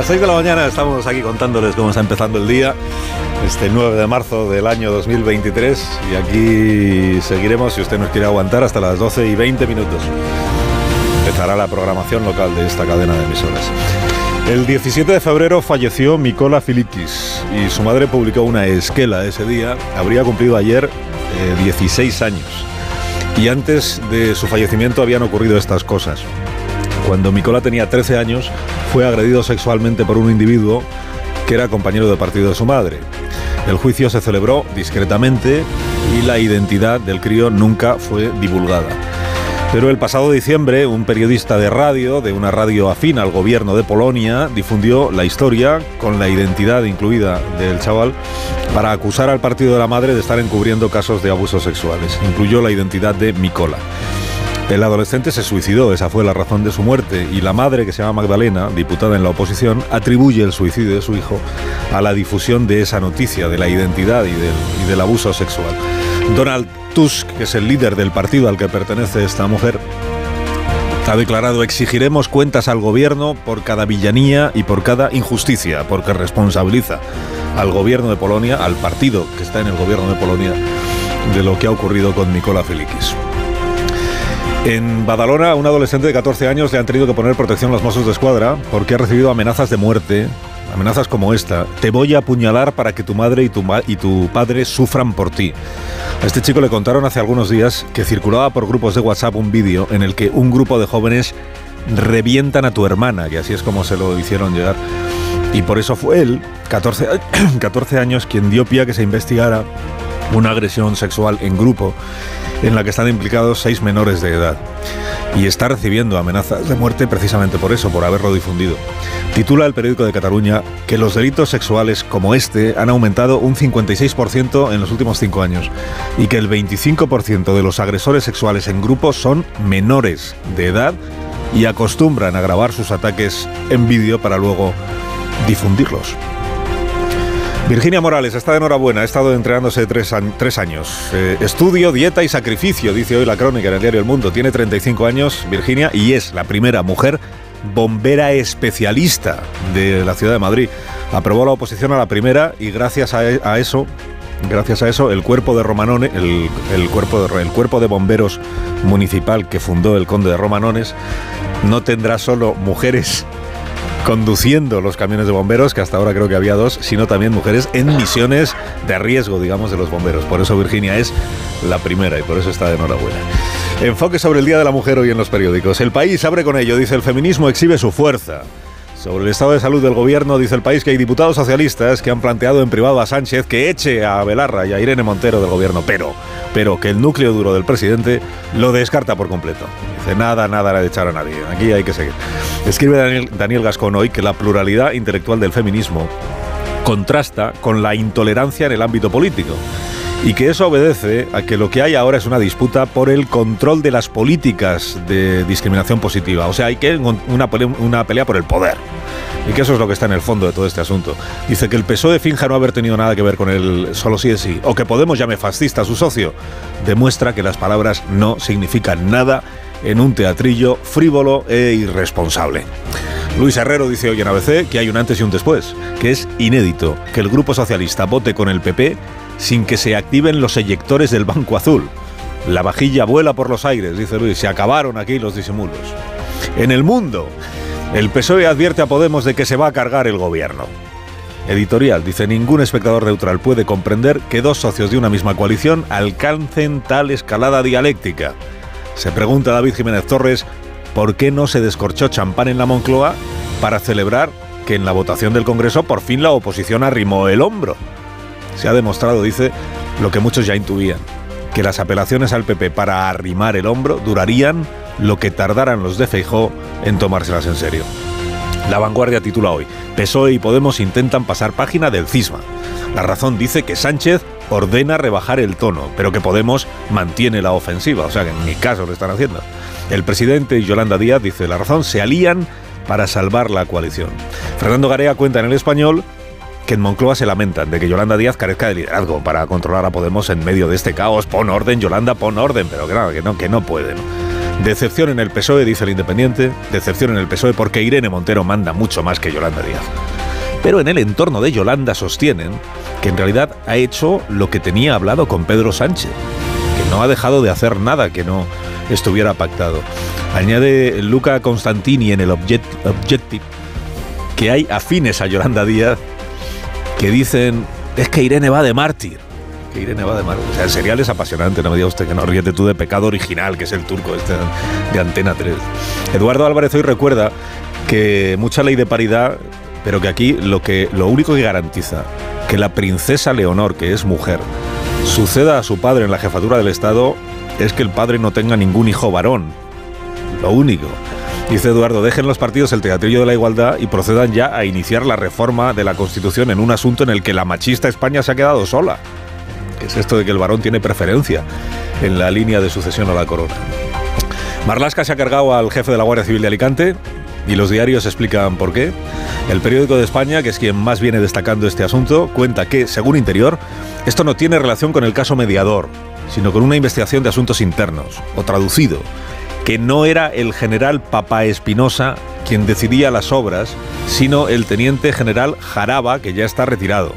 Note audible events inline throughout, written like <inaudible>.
Las 6 de la mañana estamos aquí contándoles cómo está empezando el día, este 9 de marzo del año 2023, y aquí seguiremos, si usted nos quiere aguantar, hasta las 12 y 20 minutos. Empezará la programación local de esta cadena de emisoras. El 17 de febrero falleció Mikola Filikis y su madre publicó una esquela ese día. Habría cumplido ayer eh, 16 años. Y antes de su fallecimiento habían ocurrido estas cosas. Cuando Mikola tenía 13 años, fue agredido sexualmente por un individuo que era compañero de partido de su madre. El juicio se celebró discretamente y la identidad del crío nunca fue divulgada. Pero el pasado diciembre, un periodista de radio, de una radio afín al gobierno de Polonia, difundió la historia con la identidad incluida del chaval para acusar al partido de la madre de estar encubriendo casos de abusos sexuales. Incluyó la identidad de Mikola. El adolescente se suicidó, esa fue la razón de su muerte, y la madre, que se llama Magdalena, diputada en la oposición, atribuye el suicidio de su hijo a la difusión de esa noticia, de la identidad y del, y del abuso sexual. Donald Tusk, que es el líder del partido al que pertenece esta mujer, ha declarado exigiremos cuentas al gobierno por cada villanía y por cada injusticia, porque responsabiliza al gobierno de Polonia, al partido que está en el gobierno de Polonia, de lo que ha ocurrido con Mikola Filikis. En Badalona, a un adolescente de 14 años le han tenido que poner protección los Mossos de Escuadra porque ha recibido amenazas de muerte, amenazas como esta. Te voy a apuñalar para que tu madre y tu, y tu padre sufran por ti. A este chico le contaron hace algunos días que circulaba por grupos de WhatsApp un vídeo en el que un grupo de jóvenes revientan a tu hermana, que así es como se lo hicieron llegar. Y por eso fue él, 14, 14 <clears throat> años, quien dio pie a que se investigara una agresión sexual en grupo en la que están implicados seis menores de edad. Y está recibiendo amenazas de muerte precisamente por eso, por haberlo difundido. Titula el periódico de Cataluña que los delitos sexuales como este han aumentado un 56% en los últimos cinco años y que el 25% de los agresores sexuales en grupo son menores de edad y acostumbran a grabar sus ataques en vídeo para luego difundirlos. Virginia Morales está de enhorabuena, ha estado entrenándose tres, años. Eh, estudio, dieta y sacrificio, dice hoy la crónica en el diario El Mundo. Tiene 35 años Virginia y es la primera mujer bombera especialista de la ciudad de Madrid. Aprobó la oposición a la primera y gracias a, a eso Gracias a eso, el cuerpo de Romanones, el, cuerpo de, el cuerpo de bomberos municipal que fundó el conde de Romanones, no tendrá solo mujeres conduciendo los camiones de bomberos, que hasta ahora creo que había dos, sino también mujeres en misiones de riesgo, digamos, de los bomberos. Por eso Virginia es la primera y por eso está de enhorabuena. Enfoque sobre el Día de la Mujer hoy en los periódicos. El país abre con ello, dice el feminismo exhibe su fuerza. Sobre el estado de salud del gobierno, dice el país que hay diputados socialistas que han planteado en privado a Sánchez que eche a Belarra y a Irene Montero del gobierno, pero, pero que el núcleo duro del presidente lo descarta por completo. Dice nada, nada de echar a nadie. Aquí hay que seguir. Escribe Daniel, Daniel Gascón hoy que la pluralidad intelectual del feminismo contrasta con la intolerancia en el ámbito político y que eso obedece a que lo que hay ahora es una disputa por el control de las políticas de discriminación positiva. O sea, hay que una, una pelea por el poder. Y que eso es lo que está en el fondo de todo este asunto. Dice que el PSOE finja no haber tenido nada que ver con el solo sí es sí, o que Podemos llame fascista a su socio, demuestra que las palabras no significan nada en un teatrillo frívolo e irresponsable. Luis Herrero dice hoy en ABC que hay un antes y un después, que es inédito que el Grupo Socialista vote con el PP sin que se activen los eyectores del Banco Azul. La vajilla vuela por los aires, dice Luis, se acabaron aquí los disimulos. En el mundo, el PSOE advierte a Podemos de que se va a cargar el gobierno. Editorial, dice, ningún espectador neutral puede comprender que dos socios de una misma coalición alcancen tal escalada dialéctica. Se pregunta David Jiménez Torres por qué no se descorchó champán en la Moncloa para celebrar que en la votación del Congreso por fin la oposición arrimó el hombro. Se ha demostrado, dice, lo que muchos ya intuían, que las apelaciones al PP para arrimar el hombro durarían lo que tardaran los de Feijó en tomárselas en serio. La vanguardia titula hoy, PSOE y Podemos intentan pasar página del cisma. La razón dice que Sánchez ordena rebajar el tono, pero que Podemos mantiene la ofensiva, o sea que en mi caso lo están haciendo. El presidente y Yolanda Díaz, dice la razón, se alían para salvar la coalición. Fernando Garea cuenta en el español que en Moncloa se lamentan de que Yolanda Díaz carezca de liderazgo para controlar a Podemos en medio de este caos. Pon orden, Yolanda, pon orden, pero claro, que no, que no pueden. Decepción en el PSOE, dice el Independiente, decepción en el PSOE porque Irene Montero manda mucho más que Yolanda Díaz. Pero en el entorno de Yolanda sostienen que en realidad ha hecho lo que tenía hablado con Pedro Sánchez, que no ha dejado de hacer nada que no estuviera pactado. Añade Luca Constantini en el Objective que hay afines a Yolanda Díaz que dicen es que Irene va de mártir. Que Irene va de mártir. O sea, el serial es apasionante, no me diga usted que no ríete tú de pecado original, que es el turco este de Antena 3. Eduardo Álvarez hoy recuerda que mucha ley de paridad, pero que aquí lo, que, lo único que garantiza que la princesa Leonor, que es mujer, suceda a su padre en la jefatura del Estado es que el padre no tenga ningún hijo varón. Lo único. Dice Eduardo, dejen los partidos el teatrillo de la igualdad y procedan ya a iniciar la reforma de la Constitución en un asunto en el que la machista España se ha quedado sola. Es esto de que el varón tiene preferencia en la línea de sucesión a la corona. Marlasca se ha cargado al jefe de la Guardia Civil de Alicante y los diarios explican por qué. El periódico de España, que es quien más viene destacando este asunto, cuenta que, según Interior, esto no tiene relación con el caso mediador, sino con una investigación de asuntos internos, o traducido, que no era el general Papa Espinosa quien decidía las obras, sino el teniente general Jaraba, que ya está retirado,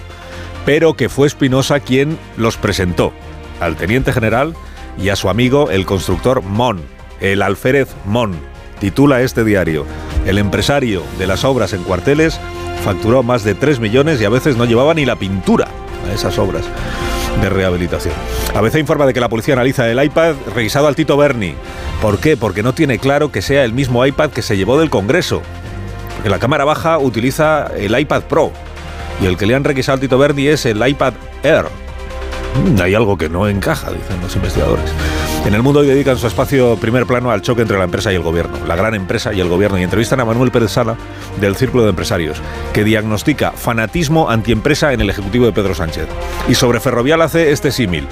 pero que fue Espinosa quien los presentó al teniente general y a su amigo el constructor Mon, el alférez Mon. Titula este diario, el empresario de las obras en cuarteles facturó más de 3 millones y a veces no llevaba ni la pintura a esas obras de rehabilitación. ABC informa de que la policía analiza el iPad revisado al Tito Berni. ¿Por qué? Porque no tiene claro que sea el mismo iPad que se llevó del Congreso. Porque la cámara baja utiliza el iPad Pro y el que le han requisado al Tito Berni es el iPad Air. Mm, hay algo que no encaja, dicen los investigadores. En el mundo hoy dedican su espacio primer plano al choque entre la empresa y el gobierno, la gran empresa y el gobierno, y entrevistan a Manuel Pérez Sala del Círculo de Empresarios, que diagnostica fanatismo antiempresa en el Ejecutivo de Pedro Sánchez. Y sobre Ferrovial hace este símil.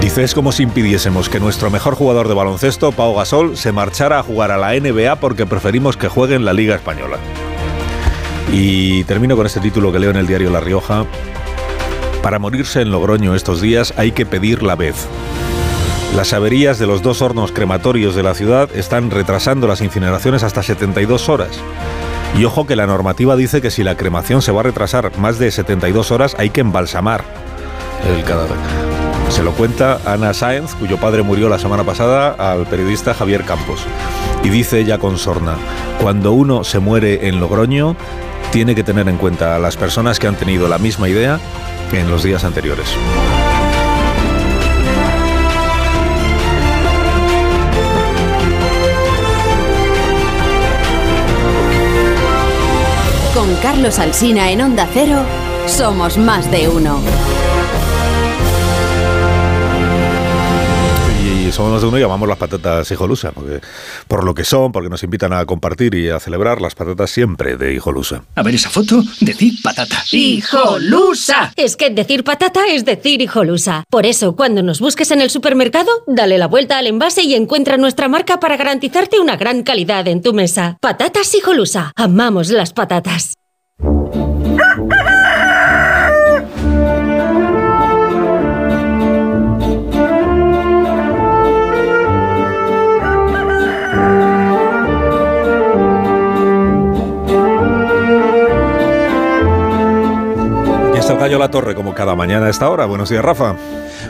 Dice, es como si impidiésemos que nuestro mejor jugador de baloncesto, Pau Gasol, se marchara a jugar a la NBA porque preferimos que juegue en la Liga Española. Y termino con este título que leo en el diario La Rioja. Para morirse en Logroño estos días hay que pedir la vez. Las averías de los dos hornos crematorios de la ciudad están retrasando las incineraciones hasta 72 horas. Y ojo que la normativa dice que si la cremación se va a retrasar más de 72 horas hay que embalsamar el cadáver. Se lo cuenta Ana Sáenz, cuyo padre murió la semana pasada, al periodista Javier Campos. Y dice ella con sorna, cuando uno se muere en Logroño, tiene que tener en cuenta a las personas que han tenido la misma idea en los días anteriores. Con Carlos Alsina en Onda Cero, somos más de uno. Y somos más de uno y llamamos las patatas hijolusa, porque por lo que son, porque nos invitan a compartir y a celebrar las patatas siempre de hijolusa. A ver esa foto, decir patata. ¡Hijolusa! Es que decir patata es decir hijolusa. Por eso, cuando nos busques en el supermercado, dale la vuelta al envase y encuentra nuestra marca para garantizarte una gran calidad en tu mesa. Patatas hijolusa. Amamos las patatas. <laughs> La Torre, como cada mañana a esta hora. Buenos días, Rafa.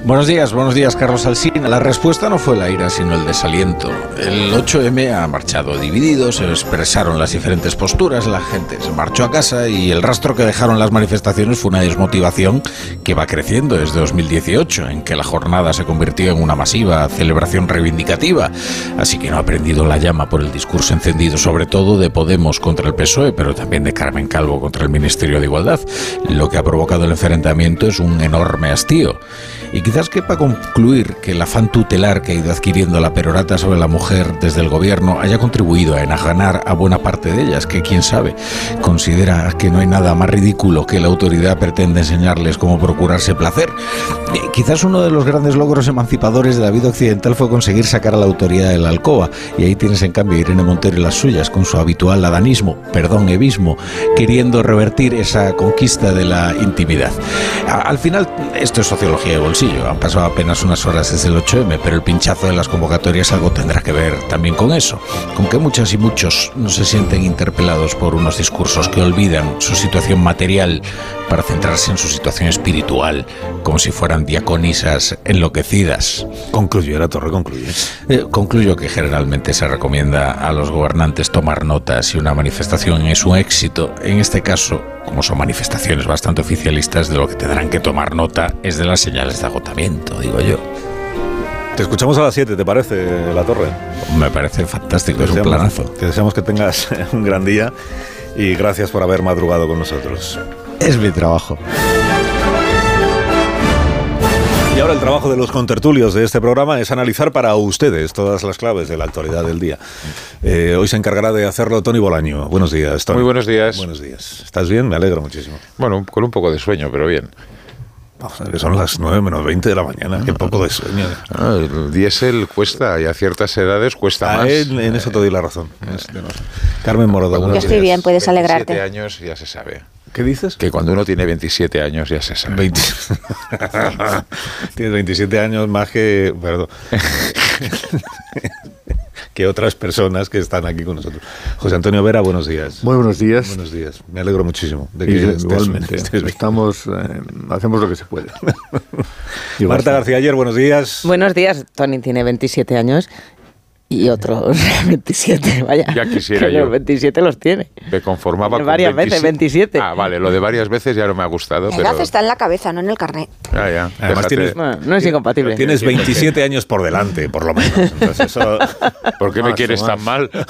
Buenos días, buenos días, Carlos Alsina. La respuesta no fue la ira, sino el desaliento. El 8M ha marchado dividido, se expresaron las diferentes posturas, la gente se marchó a casa y el rastro que dejaron las manifestaciones fue una desmotivación que va creciendo desde 2018, en que la jornada se convirtió en una masiva celebración reivindicativa. Así que no ha prendido la llama por el discurso encendido, sobre todo de Podemos contra el PSOE, pero también de Carmen Calvo contra el Ministerio de Igualdad. Lo que ha provocado el enfrentamiento es un enorme hastío. Quizás quepa concluir que el afán tutelar que ha ido adquiriendo la perorata sobre la mujer desde el gobierno haya contribuido a enajanar a buena parte de ellas, que quién sabe, considera que no hay nada más ridículo que la autoridad pretende enseñarles cómo procurarse placer. Eh, quizás uno de los grandes logros emancipadores de la vida occidental fue conseguir sacar a la autoridad de la alcoba, y ahí tienes en cambio a Irene Montero y las suyas, con su habitual adanismo, perdón, evismo, queriendo revertir esa conquista de la intimidad. Al final, esto es sociología de bolsillo, han pasado apenas unas horas desde el 8M, pero el pinchazo de las convocatorias algo tendrá que ver también con eso, con que muchas y muchos no se sienten interpelados por unos discursos que olvidan su situación material para centrarse en su situación espiritual, como si fueran diaconisas enloquecidas. Concluye, la torre, concluye. Eh, concluyo que generalmente se recomienda a los gobernantes tomar nota si una manifestación es un éxito. En este caso, como son manifestaciones bastante oficialistas, de lo que tendrán que tomar nota es de las señales de agotamiento, digo yo. Te escuchamos a las 7, ¿te parece, la torre? Me parece fantástico, es un deseamos- planazo. Te deseamos que tengas <laughs> un gran día y gracias por haber madrugado con nosotros. Es mi trabajo. Y ahora el trabajo de los contertulios de este programa es analizar para ustedes todas las claves de la actualidad del día. Eh, hoy se encargará de hacerlo Tony Bolaño. Buenos días, Tony. Muy buenos días. Buenos días. ¿Estás bien? Me alegro muchísimo. Bueno, con un poco de sueño, pero bien. Vamos a ver, son las 9 menos 20 de la mañana. Qué poco de sueño. Ah, el diésel cuesta y a ciertas edades cuesta Ah, más. en, en eso te doy la razón. No- Carmen Morodo. Uno estoy días. bien, puedes 27 alegrarte. años ya se sabe. ¿Qué dices? Que cuando uno tiene 27 años ya se sabe. 20. <laughs> Tienes 27 años más que. Perdón. <laughs> que otras personas que están aquí con nosotros. José Antonio Vera, buenos días. Muy buenos días. Buenos días. Me alegro muchísimo de que Y estés- igualmente, estés bien. estamos, eh, hacemos lo que se puede. <laughs> Marta. García ayer, buenos días. Buenos días, Tony tiene 27 años y otros <laughs> 27, vaya. Ya quisiera que yo. Los 27 los tiene. Me conformaba con Varias veces, 27. Ah, vale, lo de varias veces ya no me ha gustado, La pero... está en la cabeza, no en el carnet. Ya, ya. Además tienes- Bueno, no es incompatible. Tienes 27 años por delante, por lo menos. Entonces eso- <laughs> ¿Por qué me Más, quieres más. tan mal? <laughs>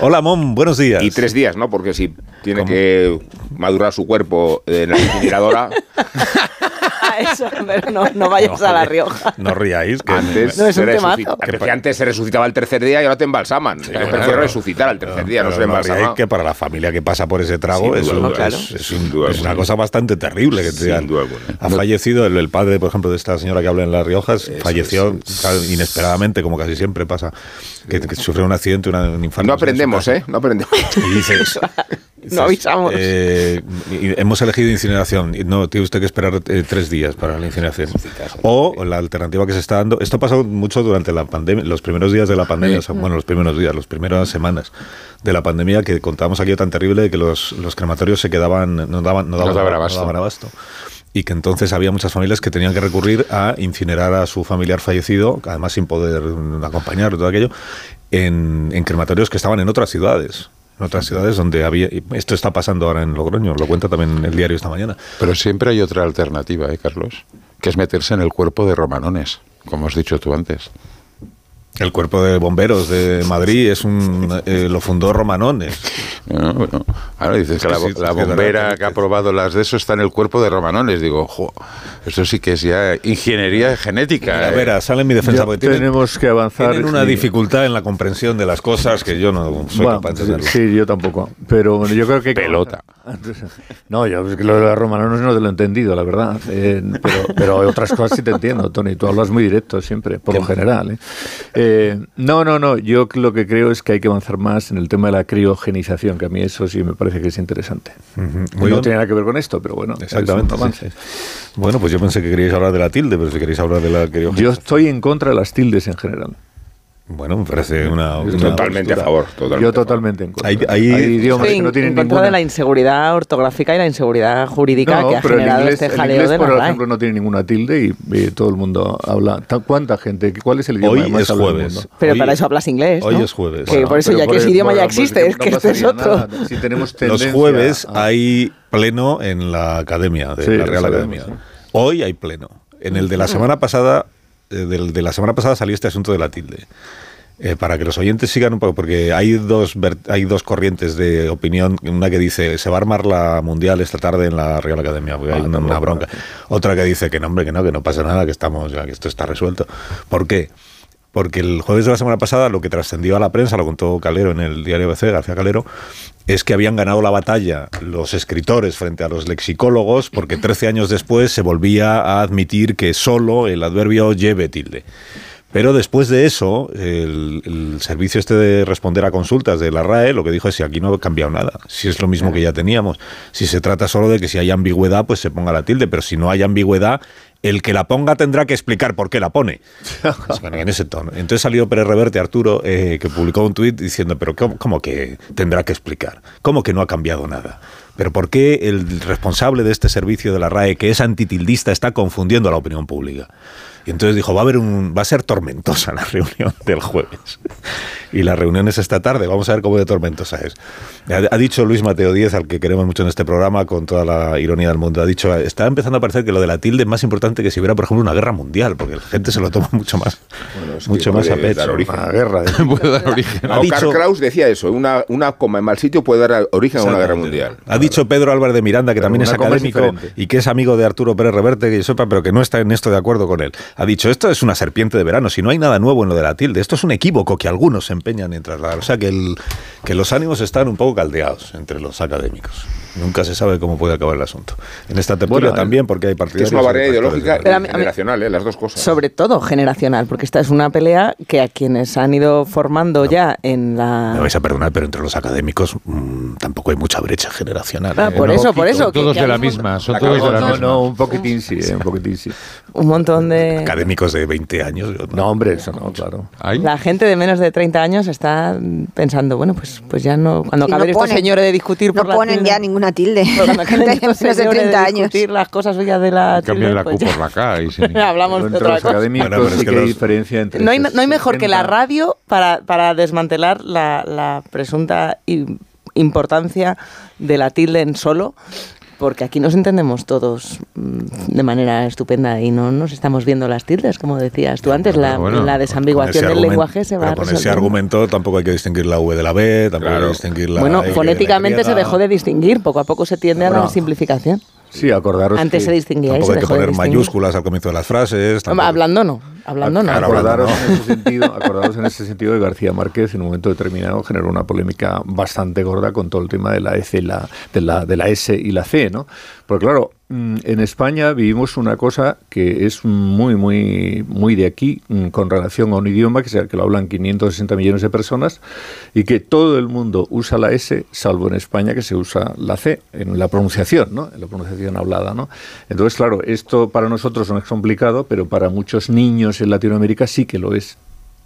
Hola, Mom, buenos días. Y tres días, ¿no? Porque si tiene que madurar su cuerpo en la incineradora, <laughs> Eso, pero no, no vayas a La Rioja. No ríais. Que antes, No, es un temazo. que antes se resucitaba el tercer día y ahora te embalsaman. Yo bueno, prefiero resucitar al tercer día, no, se embalsama. que para la familia que pasa por ese trago Sin es, duda un- alguna. es- es Sin un- duda es una cosa bastante terrible. Que te digan, duda alguna. ha fallecido el, el padre, por ejemplo, de esta señora que habla en Las Riojas, falleció claro, inesperadamente, como casi siempre pasa, que, que sufrió un accidente, una, un infarto. No aprendemos. ¿eh? No aprendemos. Y dices, <laughs> No avisamos. eh, hemos elegido incineración. No, tiene usted que esperar eh, tres días para la incineración. O la alternativa que se está dando. Esto ha pasado mucho durante la pandemia, los primeros días de la pandemia, bueno, los primeros días, las primeras semanas de la pandemia, que contábamos aquello tan terrible de que los, los crematorios se quedaban, no daban, no daban, daban no abasto. daban abasto. Y que entonces había muchas familias que tenían que recurrir a incinerar a su familiar fallecido, además sin poder acompañar todo aquello, en, en crematorios que estaban en otras ciudades. En otras ciudades donde había. Esto está pasando ahora en Logroño, lo cuenta también el diario esta mañana. Pero siempre hay otra alternativa, ¿eh, Carlos? Que es meterse en el cuerpo de romanones, como has dicho tú antes. El cuerpo de bomberos de Madrid es un eh, lo fundó Romanones. No, bueno, ahora dices que la, la bombera que ha probado las de eso está en el cuerpo de romanones. Digo, jo, esto sí que es ya ingeniería genética. A ¿eh? ver, sale en mi defensa porque tienen, tenemos que avanzar. tienen una y- dificultad en la comprensión de las cosas que yo no soy Bueno, capaz de entenderlo. sí, yo tampoco. Pero bueno, yo creo que. Pelota. <laughs> No, yo es que lo de los romanos no te lo he entendido, la verdad. Eh, pero, pero otras cosas sí te entiendo, Tony. Tú hablas muy directo siempre, por lo general. ¿eh? Eh, no, no, no. Yo lo que creo es que hay que avanzar más en el tema de la criogenización, que a mí eso sí me parece que es interesante. Muy no tiene nada que ver con esto, pero bueno. Exactamente. sí, sí. Bueno, pues yo pensé que queríais hablar de la tilde, pero si queréis hablar de la criogenia. Yo estoy en contra de las tildes en general. Bueno, me parece una. Una Totalmente a postura. favor. Totalmente Yo a totalmente en contra. Hay- hay- idiomas Estoy que no tienen en contra ninguna... de la inseguridad ortográfica y la inseguridad jurídica No, que ha pero el generado inglés, este el jaleo inglés, de por ejemplo, no tiene ninguna tilde y, y todo el mundo habla. Ta- ¿Cuánta gente? ¿Cuál es el idioma Hoy más es hablado del jueves. mundo? Pero Hoy- para eso hablas inglés, Hoy ¿no? es jueves. Que por eso ya que ese el- idioma ya bueno, existe, pues es no que este es otro. nada. Si tenemos Los jueves a- hay pleno en la academia, de Sí, la Real Academia. Hoy hay pleno. En el de la semana pasada, del de la semana pasada salió este asunto de la tilde. eh, para que los oyentes sigan un poco, porque hay dos, hay dos corrientes de opinión. Una que dice, se va a armar la mundial esta tarde en la Real Academia, porque hay una, una bronca. Otra que dice que no, hombre, que no, que no pasa nada, que estamos, ya que esto está resuelto. ¿Por qué? Porque el jueves de la semana pasada lo que trascendió a la prensa, lo contó Calero en el diario ABC, García Calero, es que habían ganado la batalla los escritores frente a los lexicólogos porque 13 años después se volvía a admitir que solo el adverbio lleve tilde. Pero después de eso, el, el servicio este de responder a consultas de la RAE lo que dijo es si aquí no ha cambiado nada, si es lo mismo que ya teníamos, si se trata solo de que si hay ambigüedad, pues se ponga la tilde, pero si no hay ambigüedad, el que la ponga tendrá que explicar por qué la pone. <laughs> En ese tono. Entonces salió Pérez Reverte, Arturo, eh, que publicó un tuit diciendo, pero ¿cómo, cómo que tendrá que explicar? ¿Cómo que no ha cambiado nada? ¿Pero por qué el responsable de este servicio de la RAE, que es antitildista, está confundiendo a la opinión pública? Y entonces dijo, va a haber un, va a ser tormentosa la <laughs> reunión del jueves. Y la reunión es esta tarde, vamos a ver cómo de tormentosa es. Ha, ha dicho Luis Mateo Díez, al que queremos mucho en este programa, con toda la ironía del mundo, ha dicho, está empezando a parecer que lo de la tilde es más importante que si hubiera, por ejemplo, una guerra mundial, porque la gente se lo toma mucho más, es que mucho más a pecho. dar origen. Una guerra. ¿eh? <laughs> Puede dar origen. No, Ha dicho- Karl Kraus decía eso, una, una coma en mal sitio puede dar origen a una guerra mundial. Ha dicho Pedro Álvarez de Miranda, que Pero también es académico y que es amigo de Arturo Pérez Reverte, que yo sepa, pero que no está en esto de acuerdo con él. Ha dicho, esto es una serpiente de verano, si no hay nada nuevo en lo de la tilde, esto es un equívoco que algunos se empeñan en trasladar. O sea, que, el, que los ánimos están un poco caldeados entre los académicos. Nunca se sabe cómo puede acabar el asunto. En esta tertulia Bueno, también, porque hay partidos... es una barrera ideológica y generacional, ¿eh? las dos cosas. Sobre todo generacional, porque esta es una pelea que a quienes han ido formando ya en Me la... vais a perdonar, pero entre los académicos mm, tampoco hay mucha brecha generacional. Ah, ¿eh? por No, eso, por eso. Todos que de la misma, son todos de la No, misma. no, un poquitín sí, eh, un poquitín sí. Un montón de... Académicos de 20 años. yo- No, hombre, eso no, claro. ¿Hay? La gente de menos de 30 años está pensando, bueno, pues, pues ya no... Cuando Y no ponen- señores de discutir por No la ponen tilde- ya ninguna tilde. acaben Gente <laughs> de menos de señores 30 años. discutir las cosas suyas de la Cambian tilde, la Q por la K. Y sí. <laughs> Hablamos de otra cosa. Bueno, sí que hay los- diferencia entre... No hay, no hay mejor que la 60. radio para, para desmantelar la, la presunta importancia de la tilde en solo, porque aquí nos entendemos todos mm, de manera estupenda y no nos estamos viendo las tildes, como decías tú antes, la, bueno, la desambiguación del lenguaje se va pero con ese argumento tampoco hay que distinguir la V de la B, tampoco hay que distinguir la Bueno, la fonéticamente se dejó de distinguir, poco a poco se tiende a la simplificación. Sí, acordaros Antes que- se distinguía Tampoco hay que poner mayúsculas al comienzo de las frases. tampoco- Hablando no, hablando no. Claro, Acordaros hablando, ¿no? en, ese sentido, acordaros en ese sentido de García Márquez en un momento determinado generó una polémica bastante gorda con todo el tema de la, S y la, de, la, de la S y la C, ¿no? Porque claro, en España vivimos una cosa que es muy, muy, muy de aquí mm, con relación a un idioma que, se- que lo hablan 560 millones de personas y que todo el mundo usa la S, salvo en España que se usa la C, en la pronunciación, ¿no? En la pronunciación hablada, ¿no? Entonces, claro, esto para nosotros no es complicado, pero para muchos niños en Latinoamérica sí que lo es.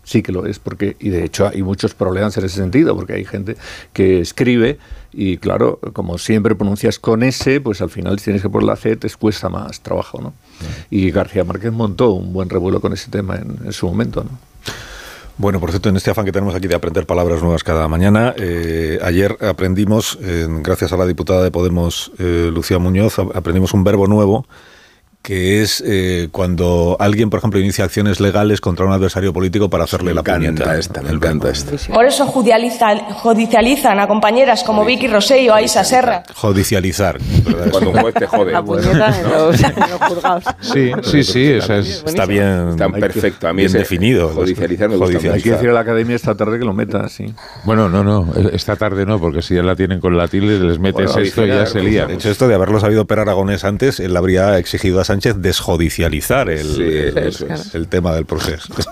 Sí que lo es, porque, y de hecho hay muchos problemas en ese sentido, porque hay gente que escribe y claro, como siempre pronuncias con S, pues al final si tienes que poner la C te cuesta más trabajo, ¿no? Y García Márquez montó un buen revuelo con ese tema en, en su momento, ¿no? Bueno, por cierto, en este afán que tenemos aquí de aprender palabras nuevas cada mañana, eh, ayer aprendimos, eh, gracias a la diputada de Podemos, eh, Lucía Muñoz, aprendimos un verbo nuevo que es eh, cuando alguien, por ejemplo, inicia acciones legales contra un adversario político para hacerle la puñeta. esta, me El encanta esta. Por eso judicializan, judicializan a compañeras como Vicky Rosell o Aisa Serra. Judicializar. ¿verdad? <laughs> Cuando un juez te jode. La puñeta en <laughs> los, en los juzgados. Sí, sí, sí, esa es. Está bien, Está perfecto. A mí bien ese definido. Judicializar me gusta Judicializar. Hay que decir a la academia esta tarde que lo meta, sí. Bueno, no, no, esta tarde no, porque si ya la tienen con la tilde, les metes Bueno, esto y ya se lía. De hecho, esto de haberlo sabido Per Aragonés antes, él habría exigido a Sánchez desjudicializar el, Sí, el- tema del proceso. <laughs>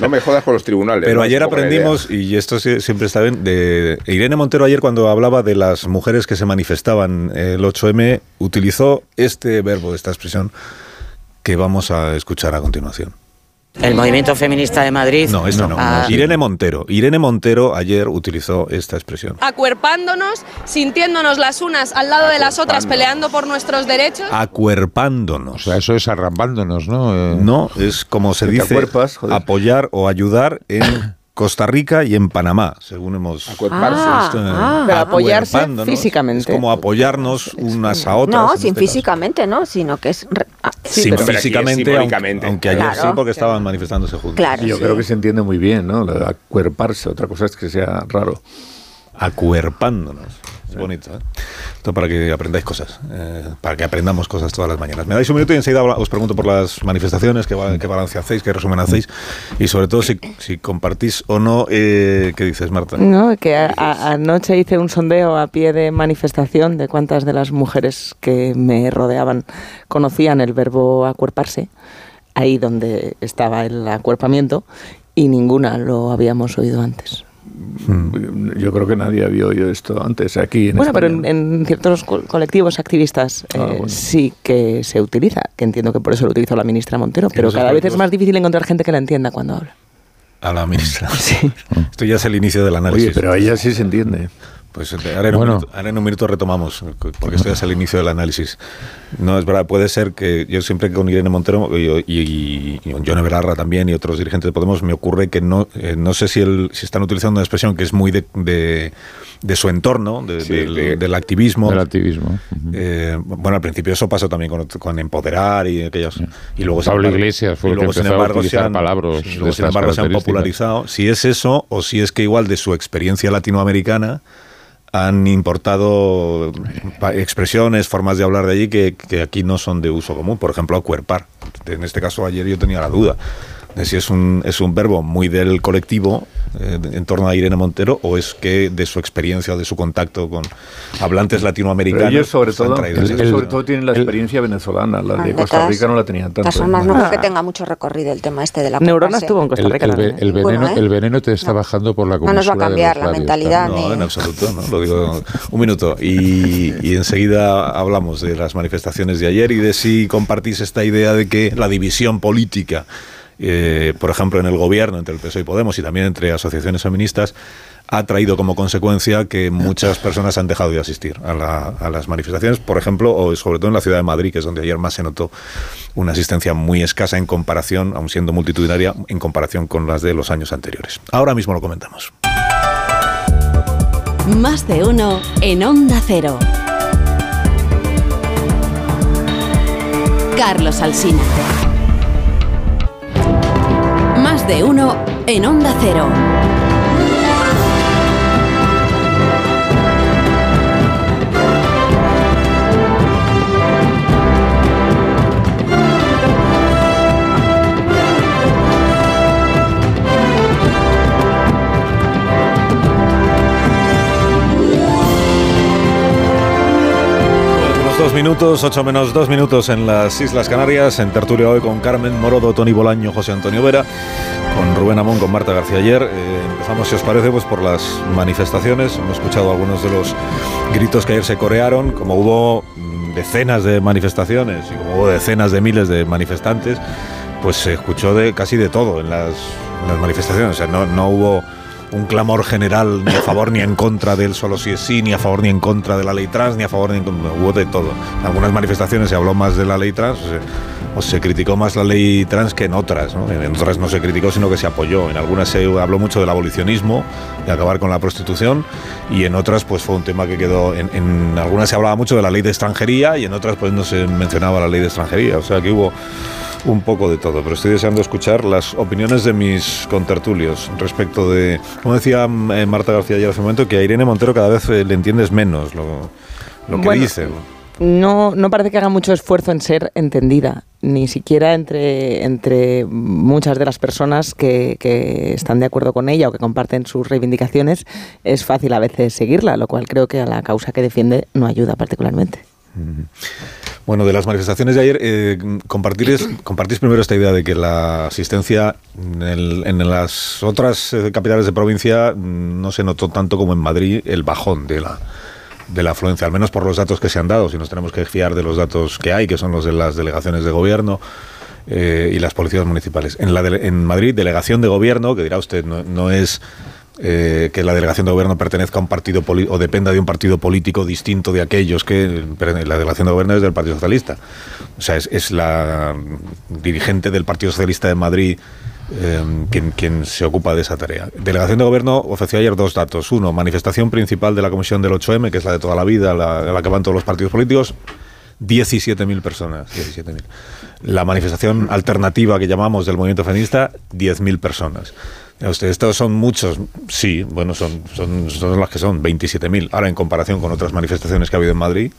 No me jodas con los tribunales. Pero ¿no? ayer aprendimos, y esto siempre está bien, de Irene Montero ayer cuando hablaba de las mujeres que se manifestaban el 8M, utilizó este verbo, esta expresión, que vamos a escuchar a continuación. El movimiento feminista de Madrid. No, esta no. Ah. Irene Montero. Irene Montero ayer utilizó esta expresión. Acuerpándonos, sintiéndonos las unas al lado de las otras, peleando por nuestros derechos. Acuerpándonos. O sea, eso es arrambándonos, ¿no? Eh, No, es como se dice acuerpas, apoyar o ayudar en Costa Rica y en Panamá, según hemos Acuerparse. Ah, ah. Pero apoyarse físicamente. Es como apoyarnos unas a otras. No, sin este caso. físicamente, no, sino que es re- a- Sin físicamente, aunque, aunque ayer Claro. sí, porque estaban manifestándose juntos. Yo creo que se entiende muy bien, ¿no? Acuerparse. Otra cosa es que sea raro. Acuerpándonos. Es bonito, ¿eh? Esto para que aprendáis cosas, eh, para que aprendamos cosas todas las mañanas. Me dais un minuto y enseguida os pregunto por las manifestaciones, qué, qué balance hacéis, qué resumen hacéis y sobre todo si, si compartís o no, eh, ¿qué dices, Marta? No, que a- a- anoche hice un sondeo a pie de manifestación de cuántas de las mujeres que me rodeaban conocían el verbo acuerparse, ahí donde estaba el acuerpamiento, y ninguna lo habíamos oído antes. Yo creo que nadie había oído esto antes aquí en Bueno, pero en, ciertos co- colectivos activistas eh, Ah, bueno. sí que se utiliza, que entiendo que por eso lo utilizó la ministra Montero, pero cada vez es más difícil encontrar gente que la entienda cuando habla. A la ministra. <laughs> Esto ya es el inicio del análisis. Oye, pero ella sí se entiende. Pues eh, ahora en, un Bueno. minuto, ahora en un minuto retomamos, porque esto ya es el inicio del análisis. No, es verdad, puede ser que yo siempre con Irene Montero y, y, y con John Everarra también y otros dirigentes de Podemos me ocurre que no, eh, no sé si, el, si están utilizando una expresión que es muy de, de, de su entorno, de- Sí, del, de- del activismo. Del activismo. Eh, bueno, al principio eso pasó también con, con empoderar y aquellos. Y luego, Pablo Iglesias fue y que sin a se han- palabras luego, sin embargo, se han popularizado. Si es eso o si es que igual de su experiencia latinoamericana han importado expresiones, formas de hablar de allí que, que aquí no son de uso común. Por ejemplo, acuerpar. En este caso, ayer yo tenía la duda si es un, es un verbo muy del colectivo eh, en torno a Irene Montero o es que de su experiencia o de su contacto con hablantes latinoamericanos. Pero ellos sobre todo, ellos eso. sobre todo tienen la experiencia venezolana, la de De Costa todas- Rica no la tenían tanto. todas formas, no ¿no? creo que tenga mucho recorrido el tema este de la Neuronas acuerparse. tuvo en Costa El, Rica el ve- el Bueno, veneno, ¿eh? el veneno te está bajando por la No nos va a cambiar la labios, mentalidad. No, ni- en absoluto, ¿no? Lo digo un minuto. Y, y enseguida hablamos de las manifestaciones de ayer y de si compartís esta idea de que la división política, eh, por ejemplo, en el gobierno, entre el PSOE y Podemos y también entre asociaciones feministas, ha traído como consecuencia que muchas personas han dejado de asistir a, a las manifestaciones, por ejemplo, o sobre todo en la ciudad de Madrid, que es donde ayer más se notó una asistencia muy escasa en comparación, aun siendo multitudinaria, en comparación con las de los años anteriores. Ahora mismo lo comentamos. Más de uno en Onda Cero. Carlos Alsina. De uno en Onda Cero. Dos minutos, ocho menos dos minutos en las Islas Canarias, en tertulia hoy con Carmen Morodo, Tony Bolaño, José Antonio Vera, con Rubén Amón, con Marta García ayer. Eh, empezamos, si os parece, pues por las manifestaciones. Hemos escuchado algunos de los gritos que ayer se corearon, como hubo mm, decenas de manifestaciones y como hubo decenas de miles de manifestantes, pues se escuchó de casi de todo en las, manifestaciones. O sea, no, no hubo un clamor general ni a favor ni en contra del solo si es sí, ni a favor ni en contra de la ley trans, ni a favor ni en contra. Hubo de todo. En algunas manifestaciones se habló más de la ley trans, o se, criticó más la ley trans que en otras. ¿no? En otras no se criticó, sino que se apoyó. En algunas se habló mucho del abolicionismo, de acabar con la prostitución, y en otras pues fue un tema que quedó. En, en algunas se hablaba mucho de la ley de extranjería y en otras pues no se mencionaba la ley de extranjería. O sea que hubo un poco de todo, pero estoy deseando escuchar las opiniones de mis contertulios respecto de, como decía eh, Marta García ayer hace un momento, que a Irene Montero cada vez eh, le entiendes menos lo, lo que Bueno, dice. No, no parece que haga mucho esfuerzo en ser entendida, ni siquiera entre, entre muchas de las personas que, que están de acuerdo con ella o que comparten sus reivindicaciones. Es fácil a veces seguirla, lo cual creo que a la causa que defiende no ayuda particularmente. Bueno, de las manifestaciones de ayer, eh, compartís, primero esta idea de que la asistencia en, el- en las otras eh, capitales de provincia mm, no se notó tanto como en Madrid el bajón de la, de la afluencia, al menos por los datos que se han dado, si nos tenemos que fiar de los datos que hay, que son los de las delegaciones de gobierno eh, y las policías municipales. En, Madrid, delegación de gobierno, que dirá usted, no es eh, que la delegación de gobierno pertenezca a un partido o dependa de un partido político distinto de aquellos que la delegación de gobierno es del Partido Socialista. O sea, es, es la dirigente del Partido Socialista de Madrid eh, quien, quien se ocupa de esa tarea. Delegación de Gobierno ofreció ayer dos datos. Uno, manifestación principal de la Comisión del 8M, que es la de toda la vida, la, la que van todos los partidos políticos. 17.000 personas. 17.000. La manifestación alternativa que llamamos del movimiento feminista, 10.000 personas. Estos son muchos, sí, bueno, son, son, son las que son, 27.000. Ahora, en comparación con otras manifestaciones que ha habido en Madrid,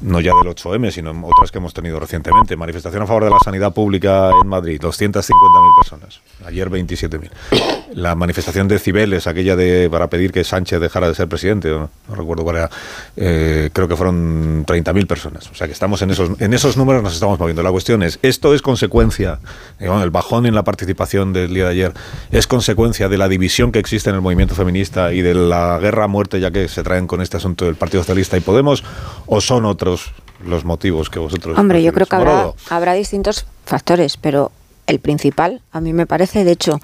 no ya del 8M, sino otras que hemos tenido recientemente. Manifestación a favor de la sanidad pública en Madrid, 250.000 personas. Ayer 27.000. <coughs> La manifestación de Cibeles, aquella de para pedir que Sánchez dejara de ser presidente, no, recuerdo cuál era, eh, creo que fueron 30.000 personas. O sea que estamos en esos, en esos números, nos estamos moviendo. La cuestión es, ¿esto es consecuencia, digamos, el bajón en la participación del día de ayer, es consecuencia de la división que existe en el movimiento feminista y de la guerra a muerte ya que se traen con este asunto del Partido Socialista y Podemos, o son otros los motivos que vosotros... Hombre, yo creo que habrá, habrá distintos factores, pero el principal, a mí me parece, de hecho,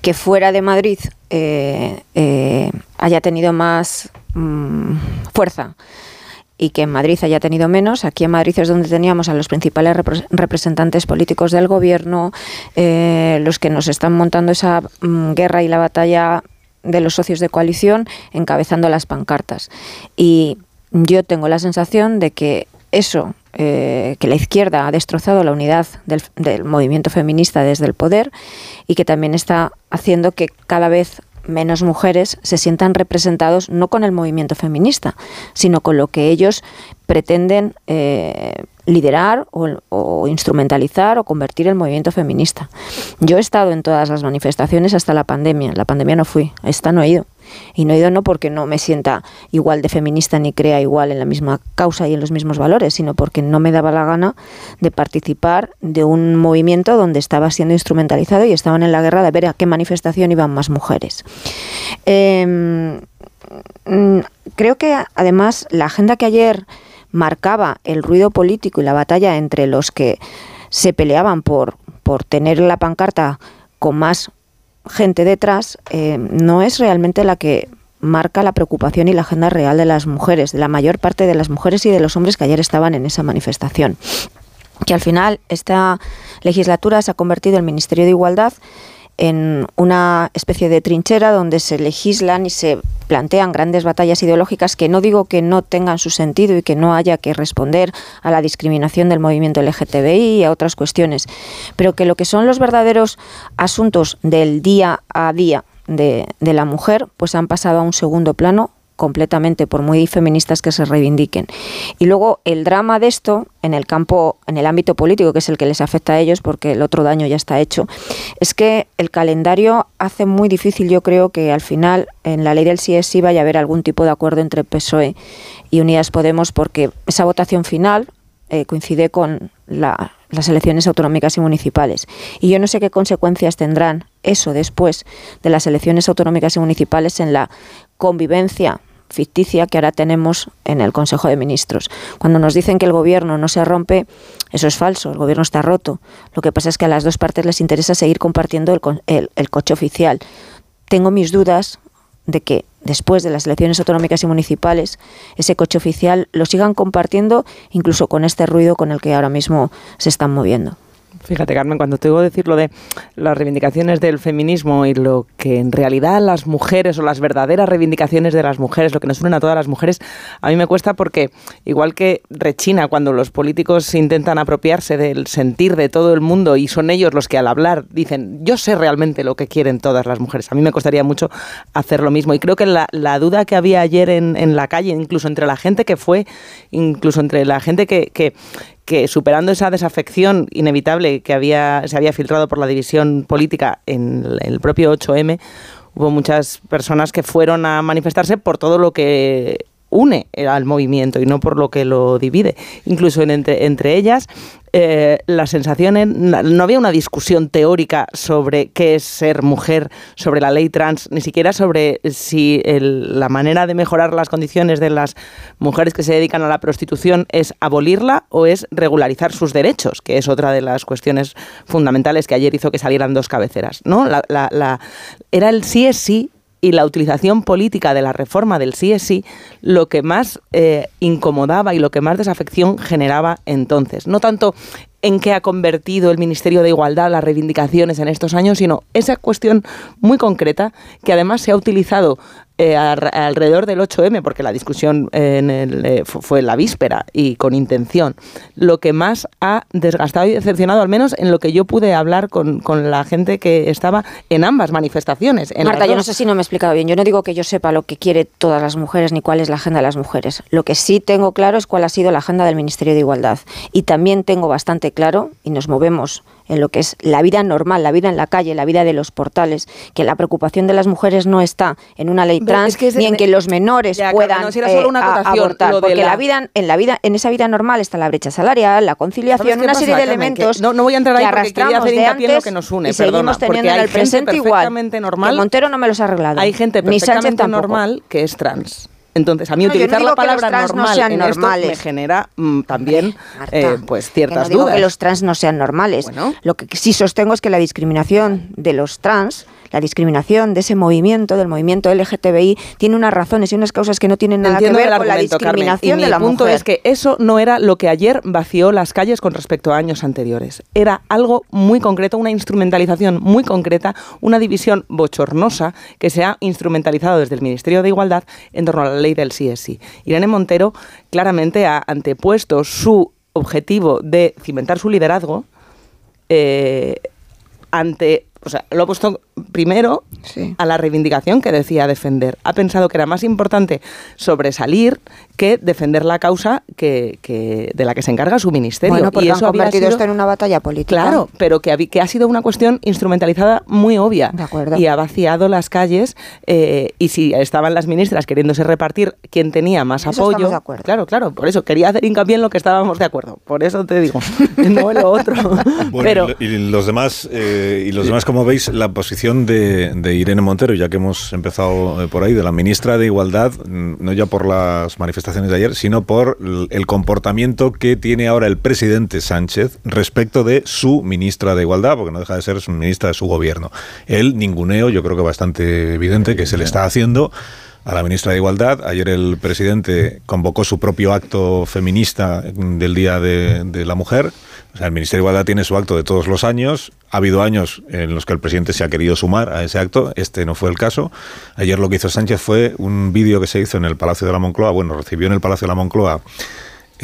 que fuera de Madrid eh, eh, haya tenido más mm, fuerza y que en Madrid haya tenido menos. Aquí en Madrid es donde teníamos a los principales representantes políticos del gobierno, eh, los que nos están montando esa mm, guerra y la batalla de los socios de coalición, encabezando las pancartas. Y yo tengo la sensación de que eso eh, que la izquierda ha destrozado la unidad del, movimiento feminista desde el poder y que también está haciendo que cada vez menos mujeres se sientan representados no con el movimiento feminista, sino con lo que ellos pretenden eh, liderar o, o, instrumentalizar o convertir el movimiento feminista. Yo he estado en todas las manifestaciones hasta la pandemia. La pandemia no fui, esta no he ido. Y no he ido no porque no me sienta igual de feminista ni crea igual en la misma causa y en los mismos valores, sino porque no me daba la gana de participar de un movimiento donde estaba siendo instrumentalizado y estaban en la guerra de ver a qué manifestación iban más mujeres. Em, mm, creo que además la agenda que ayer marcaba el ruido político y la batalla entre los que se peleaban por, por tener la pancarta con más gente detrás eh, no es realmente la que marca la preocupación y la agenda real de las mujeres, de la mayor parte de las mujeres y de los hombres que ayer estaban en esa manifestación. Que al final esta legislatura se ha convertido en Ministerio de Igualdad en una especie de trinchera donde se legislan y se plantean grandes batallas ideológicas que no digo que no tengan su sentido y que no haya que responder a la discriminación del movimiento LGTBI y a otras cuestiones, pero que lo que son los verdaderos asuntos del día a día de, de la mujer pues han pasado a un segundo plano completamente, por muy feministas que se reivindiquen. Y luego el drama de esto en el campo, en el ámbito político, que es el que les afecta a ellos, porque el otro daño ya está hecho, es que el calendario hace muy difícil, yo creo, que al final en la ley del sí vaya a haber algún tipo de acuerdo entre PSOE y Unidas Podemos, porque esa votación final eh, coincide con las elecciones autonómicas y municipales. Y yo no sé qué consecuencias tendrán eso después de las elecciones autonómicas y municipales en la convivencia ficticia que ahora tenemos en el Consejo de Ministros. Cuando nos dicen que el gobierno no se rompe, eso es falso, el gobierno está roto. Lo que pasa es que a las dos partes les interesa seguir compartiendo el, coche oficial. Tengo mis dudas de que después de las elecciones autonómicas y municipales ese coche oficial lo sigan compartiendo incluso con este ruido con el que ahora mismo se están moviendo. Fíjate, Carmen, cuando te digo decir lo de las reivindicaciones del feminismo y lo que en realidad las mujeres o las verdaderas reivindicaciones de las mujeres, lo que nos unen a todas las mujeres, a mí me cuesta porque, igual que rechina cuando los políticos intentan apropiarse del sentir de todo el mundo y son ellos los que al hablar dicen, yo sé realmente lo que quieren todas las mujeres. A mí me costaría mucho hacer lo mismo. Y creo que la, duda que había ayer en, en, la calle, incluso entre la gente que fue, incluso entre la gente que, que que superando esa desafección inevitable que había, se había filtrado por la división política en el propio 8M, hubo muchas personas que fueron a manifestarse por todo lo que une al movimiento y no por lo que lo divide. Incluso entre, entre ellas eh, las sensaciones, no había una discusión teórica sobre qué es ser mujer, sobre la ley trans, ni siquiera sobre si la manera de mejorar las condiciones de las mujeres que se dedican a la prostitución es abolirla o es regularizar sus derechos, que es otra de las cuestiones fundamentales que ayer hizo que salieran dos cabeceras. ¿no? La, era el sí es sí y la utilización política de la reforma del sí lo que más eh, incomodaba y lo que más desafección generaba entonces. No tanto en qué ha convertido el Ministerio de Igualdad las reivindicaciones en estos años, sino esa cuestión muy concreta que además se ha utilizado eh, alrededor del 8M, porque la discusión en el, eh, fue la víspera y con intención, lo que más ha desgastado y decepcionado, al menos en lo que yo pude hablar con, con la gente que estaba en ambas manifestaciones. En Marta, yo no sé si no me he explicado bien. Yo no digo que yo sepa lo que quiere todas las mujeres ni cuál es la agenda de las mujeres. Lo que sí tengo claro es cuál ha sido la agenda del Ministerio de Igualdad. Y también tengo bastante claro, y nos movemos en lo que es la vida normal, la vida en la calle, la vida de los portales, que la preocupación de las mujeres no está en una ley trans ni en que los menores puedan eh, abortar, porque la... vida en la vida en esa vida normal está la brecha salarial, la conciliación, una serie de elementos no, no voy a entrar ahí porque quería hacer hincapié en lo que nos une, y seguimos teniendo en el presente igual. Normal, Montero no me los ha arreglado. Hay gente perfectamente normal que es trans. Entonces, a mí utilizar la palabra normal en normales. esto me genera mm, también eh, pues ciertas que no digo que los trans no sean normales. Lo que sí sostengo es que la discriminación de los trans la discriminación de ese movimiento, del movimiento LGTBI, tiene unas razones y unas causas que no tienen nada que ver con la discriminación de la mujer. punto es que eso no era lo que ayer vació las calles con respecto a años anteriores. Era algo muy concreto, una instrumentalización muy concreta, una división bochornosa que se ha instrumentalizado desde el Ministerio de Igualdad en torno a la ley del CSI. Irene Montero claramente ha antepuesto su objetivo de cimentar su liderazgo eh, ante o sea, lo ha puesto primero a la reivindicación que decía defender. Ha pensado que era más importante sobresalir que defender la causa que, de la que se encarga su ministerio. Bueno, y eso ha convertido esto en una batalla política. Claro, pero que, que ha sido una cuestión instrumentalizada muy obvia. De acuerdo. Y ha vaciado las calles. Eh, y si estaban las ministras queriéndose repartir quién tenía más apoyo. De acuerdo. Claro, claro. Por eso quería hacer hincapié en lo que estábamos de acuerdo. Por eso te digo, <laughs> no en lo otro. pero, y los demás, eh, y los demás, como veis, la posición de, de Irene Montero, ya que hemos empezado eh, por ahí, de la ministra de Igualdad, mm, no ya por las manifestaciones de ayer, sino por el comportamiento que tiene ahora el presidente Sánchez respecto de su ministra de Igualdad, porque no deja de ser su ministra de su gobierno. El ninguneo, yo creo que bastante evidente, que se le está haciendo a la ministra de Igualdad. Ayer el presidente convocó su propio acto feminista del Día de la Mujer o sea, el Ministerio de Igualdad tiene su acto de todos los años. Ha habido años en los que el presidente se ha querido sumar a ese acto. Este no fue el caso. Ayer lo que hizo Sánchez fue un vídeo que se hizo en el Palacio de la Moncloa. Bueno, recibió en el Palacio de la Moncloa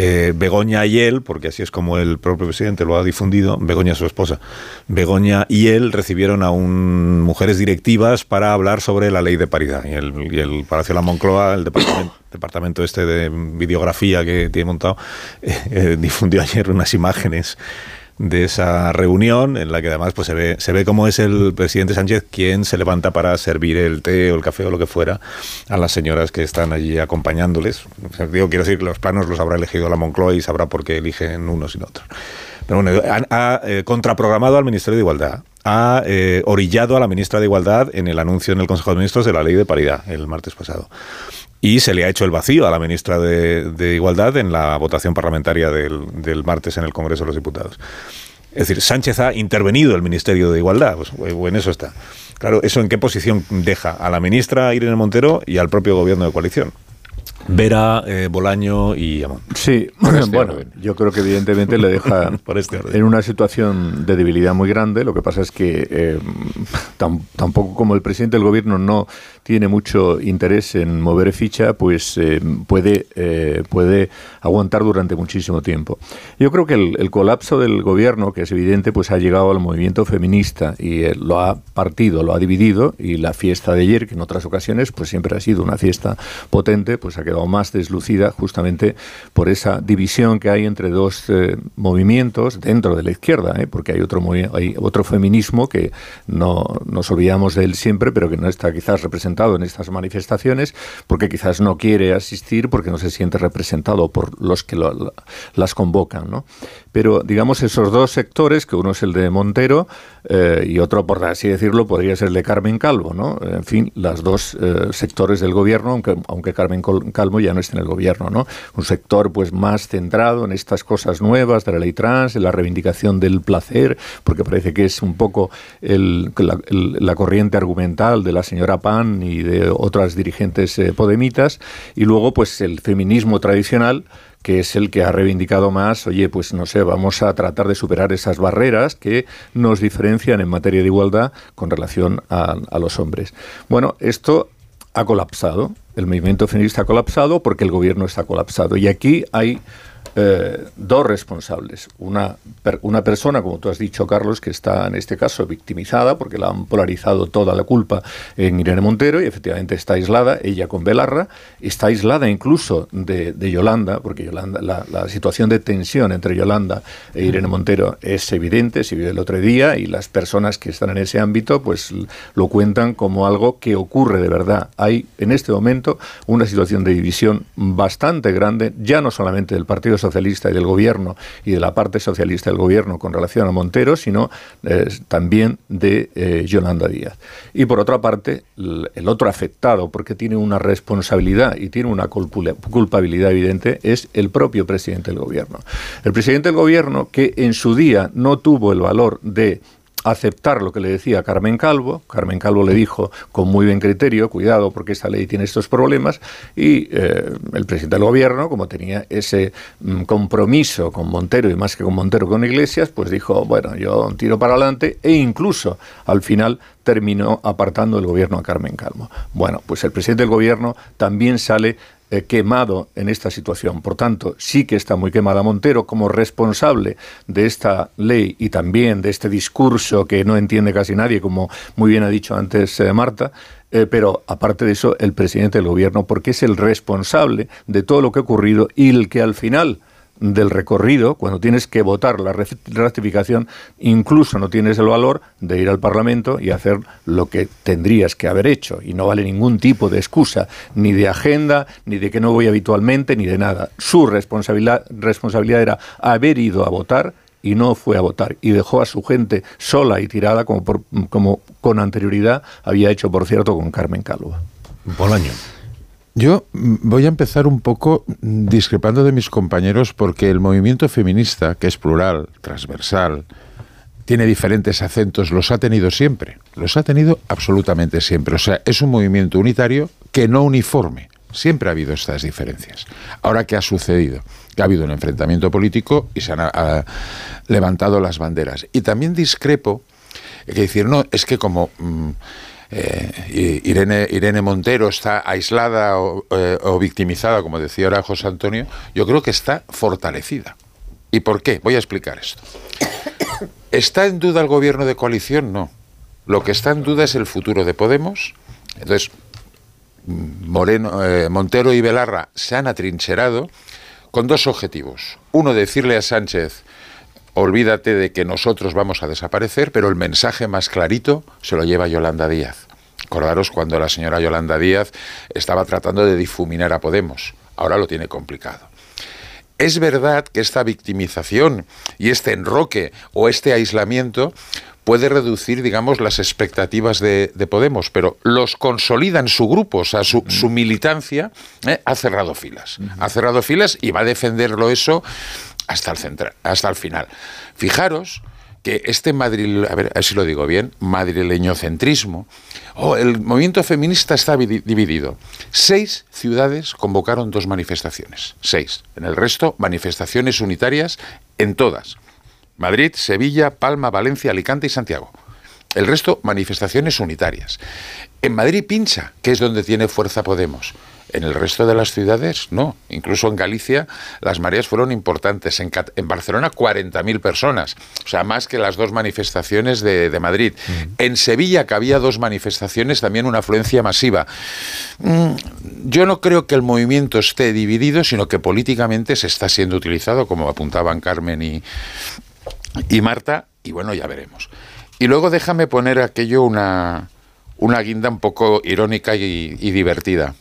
eh, Begoña y él, porque así es como el propio presidente lo ha difundido, Begoña su esposa, Begoña y él recibieron a un mujeres directivas para hablar sobre la ley de paridad. Y el, Palacio de la Moncloa, el <coughs> departamento, este de videografía que tiene montado, eh, eh, difundió ayer unas imágenes de esa reunión en la que además pues se ve se ve cómo es el presidente Sánchez quien se levanta para servir el té o el café o lo que fuera a las señoras que están allí acompañándoles. digo, quiero decir que los planos los habrá elegido la Moncloa y sabrá por qué eligen unos y otros. Pero bueno, ha, eh, contraprogramado al Ministerio de Igualdad, ha eh, orillado a la ministra de Igualdad en el anuncio en el Consejo de Ministros de la ley de paridad el martes pasado y se le ha hecho el vacío a la ministra de, Igualdad en la votación parlamentaria del, martes en el Congreso de los Diputados. Es decir, Sánchez ha intervenido el Ministerio de Igualdad, pues, o en eso está. Claro, ¿eso en qué posición deja a la ministra Irene Montero y al propio gobierno de coalición? Vera, eh, Bolaño y Amón. Sí, este <laughs> bueno, yo creo que evidentemente le deja <laughs> este en una situación de debilidad muy grande. Lo que pasa es que eh, tampoco como el presidente del gobierno no tiene mucho interés en mover ficha, pues eh, puede, eh, puede aguantar durante muchísimo tiempo. Yo creo que el, colapso del gobierno, que es evidente, pues ha llegado al movimiento feminista y lo ha partido, lo ha dividido y la fiesta de ayer, que en otras ocasiones pues siempre ha sido una fiesta potente, pues ha quedado más deslucida justamente por esa división que hay entre dos movimientos dentro de la izquierda, porque hay otro, hay otro feminismo que no nos olvidamos de él siempre, pero que no está quizás representado en estas manifestaciones porque quizás no quiere asistir porque no se siente representado por los que las convocan. ¿no? Pero digamos esos dos sectores, que uno es el de Montero eh, y otro, por así decirlo, podría ser el de Carmen Calvo. ¿no? En fin, las dos eh, sectores del gobierno, aunque, aunque Carmen Calvo ya no esté en el gobierno. ¿no? Un sector pues más centrado en estas cosas nuevas de la ley trans, en la reivindicación del placer, porque parece que es un poco el, la corriente argumental de la señora Pan y de otras dirigentes eh, podemitas, y luego pues el feminismo tradicional que es el que ha reivindicado más, oye, pues no sé, vamos a tratar de superar esas barreras que nos diferencian en materia de igualdad con relación a, a los hombres. Bueno, esto ha colapsado. El movimiento feminista ha colapsado porque el gobierno está colapsado. Y aquí hay eh, dos responsables. Una, una persona, como tú has dicho, Carlos, que está en este caso victimizada porque la han polarizado toda la culpa en Irene Montero y efectivamente está aislada, ella con Belarra, está aislada incluso de, Yolanda, porque Yolanda, la, situación de tensión entre Yolanda e Irene Montero es evidente, se vive el otro día y las personas que están en ese ámbito pues lo cuentan como algo que ocurre de verdad. Hay en este momento una situación de división bastante grande, ya no solamente del Partido Socialista y del Gobierno y de la parte socialista del Gobierno con relación a Montero, sino eh, también de eh, Yolanda Díaz. Y por otra parte, el otro afectado, porque tiene una responsabilidad y tiene una culpabilidad evidente, es el propio presidente del Gobierno. El presidente del Gobierno que en su día no tuvo el valor de aceptar lo que le decía Carmen Calvo. Carmen Calvo le dijo con muy buen criterio, cuidado porque esta ley tiene estos problemas, y eh, el presidente del gobierno, como tenía ese mm, compromiso con Montero y más que con Montero con Iglesias, pues dijo, bueno, yo tiro para adelante e incluso al final terminó apartando el gobierno a Carmen Calvo. Bueno, pues el presidente del gobierno también sale eh, quemado en esta situación. Por tanto, sí que está muy quemada Montero como responsable de esta ley y también de este discurso que no entiende casi nadie, como muy bien ha dicho antes eh, Marta. Eh, pero aparte de eso, el presidente del gobierno, porque es el responsable de todo lo que ha ocurrido y el que al final del recorrido, cuando tienes que votar la ratificación, incluso no tienes el valor de ir al Parlamento y hacer lo que tendrías que haber hecho. Y no vale ningún tipo de excusa, ni de agenda, ni de que no voy habitualmente, ni de nada. Su responsabilidad, responsabilidad era haber ido a votar y no fue a votar y dejó a su gente sola y tirada como, como con anterioridad había hecho, por cierto, con Carmen Calvo. año yo voy a empezar un poco discrepando de mis compañeros porque el movimiento feminista, que es plural, transversal, tiene diferentes acentos, los ha tenido siempre, los ha tenido absolutamente siempre. O sea, es un movimiento unitario que no uniforme. Siempre ha habido estas diferencias. Ahora, ¿qué ha sucedido? Que ha habido un enfrentamiento político y se han levantado las banderas. Y también discrepo, que decir, no, es que como... Mm, eh, Irene, Montero está aislada eh, o, victimizada, como decía ahora José Antonio, yo creo que está fortalecida. ¿Y por qué? Voy a explicar esto. ¿Está en duda el gobierno de coalición? No. Lo que está en duda es el futuro de Podemos. Entonces, Moreno, eh, Montero y Belarra se han atrincherado con dos objetivos. Uno, decirle a Sánchez, olvídate de que nosotros vamos a desaparecer, pero el mensaje más clarito se lo lleva Yolanda Díaz. Acordaros cuando la señora Yolanda Díaz estaba tratando de difuminar a Podemos. Ahora lo tiene complicado. Es verdad que esta victimización y este enroque o este aislamiento puede reducir, digamos, las expectativas de, Podemos, pero los consolida en su grupo, o sea, su, militancia ¿eh? ha cerrado filas. Ha cerrado filas y va a defenderlo eso hasta el, hasta el final. Fijaros que este Madrid, a ver, si lo digo bien, madrileño centrismo, oh, el movimiento feminista está dividido. Seis ciudades convocaron dos manifestaciones, seis. En el resto, manifestaciones unitarias en todas. Madrid, Sevilla, Palma, Valencia, Alicante y Santiago. El resto, manifestaciones unitarias. En Madrid pincha, que es donde tiene fuerza Podemos. En el resto de las ciudades, no. Incluso en Galicia las mareas fueron importantes. En, en Barcelona, 40.000 personas. O sea, más que las dos manifestaciones de, Madrid. En Sevilla, que había dos manifestaciones, también una afluencia masiva. Mm, yo no creo que el movimiento esté dividido, sino que políticamente se está siendo utilizado, como apuntaban Carmen y, y Marta, y bueno, ya veremos. Y luego déjame poner aquello una, una guinda un poco irónica y divertida.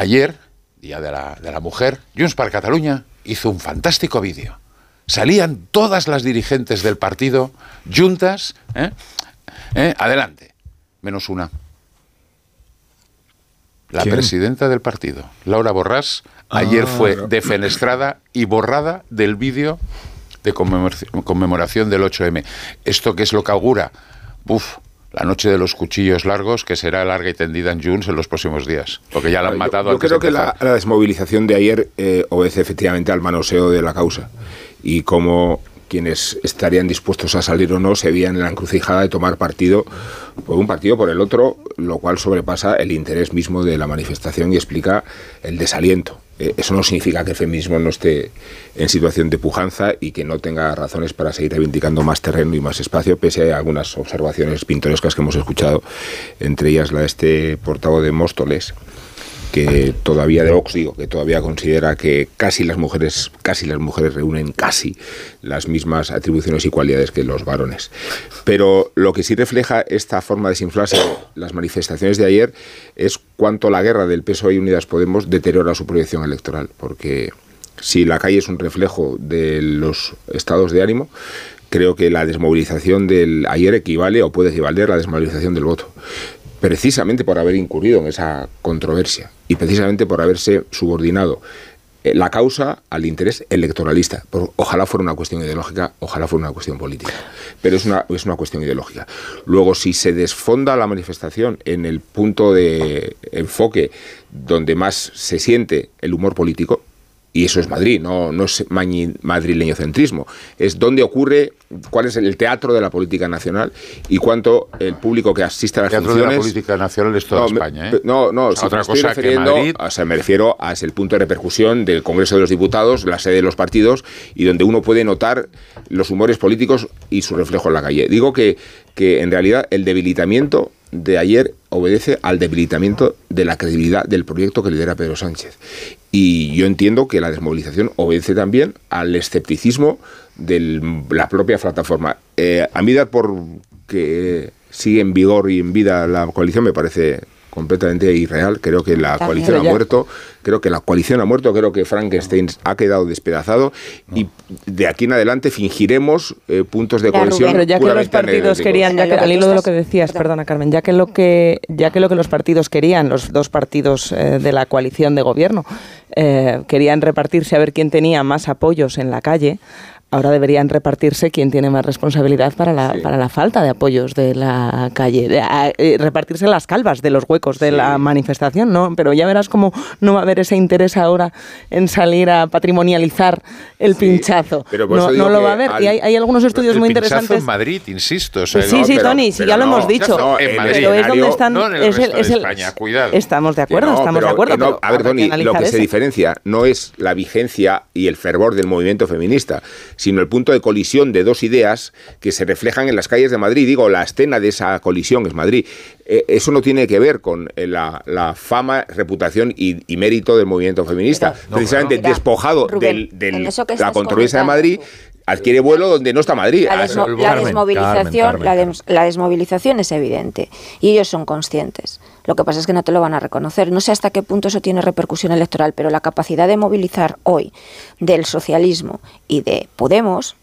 Ayer, Día de la, de la Mujer, Junts per Cataluña hizo un fantástico vídeo. Salían todas las dirigentes del partido juntas, ¿eh? ¿Eh? adelante, menos una. La presidenta del partido, Laura Borrás, ayer ah, fue defenestrada y borrada del vídeo de conmemoración del 8M. ¿Esto qué es lo que augura? Uf, la noche de los cuchillos largos, que será larga y tendida en Junts en los próximos días, porque ya la han matado. Yo, creo que la, desmovilización de ayer eh, obedece efectivamente al manoseo de la causa y como quienes estarían dispuestos a salir o no se veían en la encrucijada de tomar partido por un partido por el otro, lo cual sobrepasa el interés mismo de la manifestación y explica el desaliento. Eh, eso no significa que el feminismo no esté en situación de pujanza y que no tenga razones para seguir reivindicando más terreno y más espacio, pese a algunas observaciones pintorescas que hemos escuchado, entre ellas la de este portavoz de Móstoles, que todavía de Vox digo, que todavía considera que casi las mujeres, casi las mujeres reúnen casi las mismas atribuciones y cualidades que los varones. Pero lo que sí refleja esta forma de desinflarse <coughs> las manifestaciones de ayer es cuánto la guerra del PSOE y Unidas Podemos deteriora su proyección electoral, porque si la calle es un reflejo de los estados de ánimo, creo que la desmovilización del ayer equivale o puede equivaler a la desmovilización del voto precisamente por haber incurrido en esa controversia y precisamente por haberse subordinado eh, la causa al interés electoralista. Ojalá fuera una cuestión ideológica, ojalá fuera una cuestión política, pero es una, es una cuestión ideológica. Luego, si se desfonda la manifestación en el punto de enfoque donde más se siente el humor político, y eso es Madrid, no, no es madrileño centrismo. Es dónde ocurre, cuál es el teatro de la política nacional y cuánto el público que asiste a las el teatro funciones. de la política nacional es toda España. ¿eh? No, no, si otra me cosa refiriendo, Madrid- o sea, me refiero a ese el punto de repercusión del Congreso de los Diputados, la sede de los partidos y donde uno puede notar los humores políticos y su reflejo en la calle. Digo que, que en realidad el debilitamiento de ayer obedece al debilitamiento de la credibilidad del proyecto que lidera Pedro Sánchez. Y yo entiendo que la desmovilización obedece también al escepticismo de la propia plataforma. Eh, a mí dar por que sigue en vigor y en vida la coalición me parece completamente irreal. Creo que la También. coalición ha muerto, creo que la coalición ha muerto, creo que Frankenstein ha quedado despedazado y de aquí en adelante fingiremos eh, puntos de cohesión. Pero ya que los partidos querían, ya que, al hilo de lo que decías, perdona Carmen, ya que lo que, ya que lo que los partidos querían, los dos partidos eh, de la coalición de gobierno, eh, querían repartirse a ver quién tenía más apoyos en la calle. Ahora deberían repartirse quién tiene más responsabilidad para la, para la falta de apoyos de la calle, de, a- eh, repartirse las calvas de los huecos de la manifestación, ¿no? Pero ya verás cómo no va a haber ese interés ahora en salir a patrimonializar el pinchazo. pero no no lo va a haber. al- Y hay, hay algunos estudios el muy interesantes. en Madrid, insisto. o sea, Sí, no, sí, pero- Tony, sí, ya lo no, hemos dicho. no, en Madrid, pero es donde están. en el es el- de España, cuidado. Estamos de acuerdo, estamos pero de acuerdo. pero a ver, Tony, lo que se diferencia no es la vigencia y el fervor del movimiento feminista, sino el punto de colisión de dos ideas que se reflejan en las calles de Madrid. Digo, la escena de esa colisión es Madrid. Eh, eso no tiene que ver con eh, la, la fama, reputación y, y mérito del movimiento feminista. Pero- No, Precisamente despojado Rubén, de la controversia de Madrid, adquiere vuelo donde no está Madrid. La, Ah, desmo- eso- la desmovilización, la, des- la desmovilización es evidente y ellos son conscientes. Lo que pasa es que no te lo van a reconocer. No sé hasta qué punto eso tiene repercusión electoral, pero la capacidad de movilizar hoy del socialismo y de Podemos,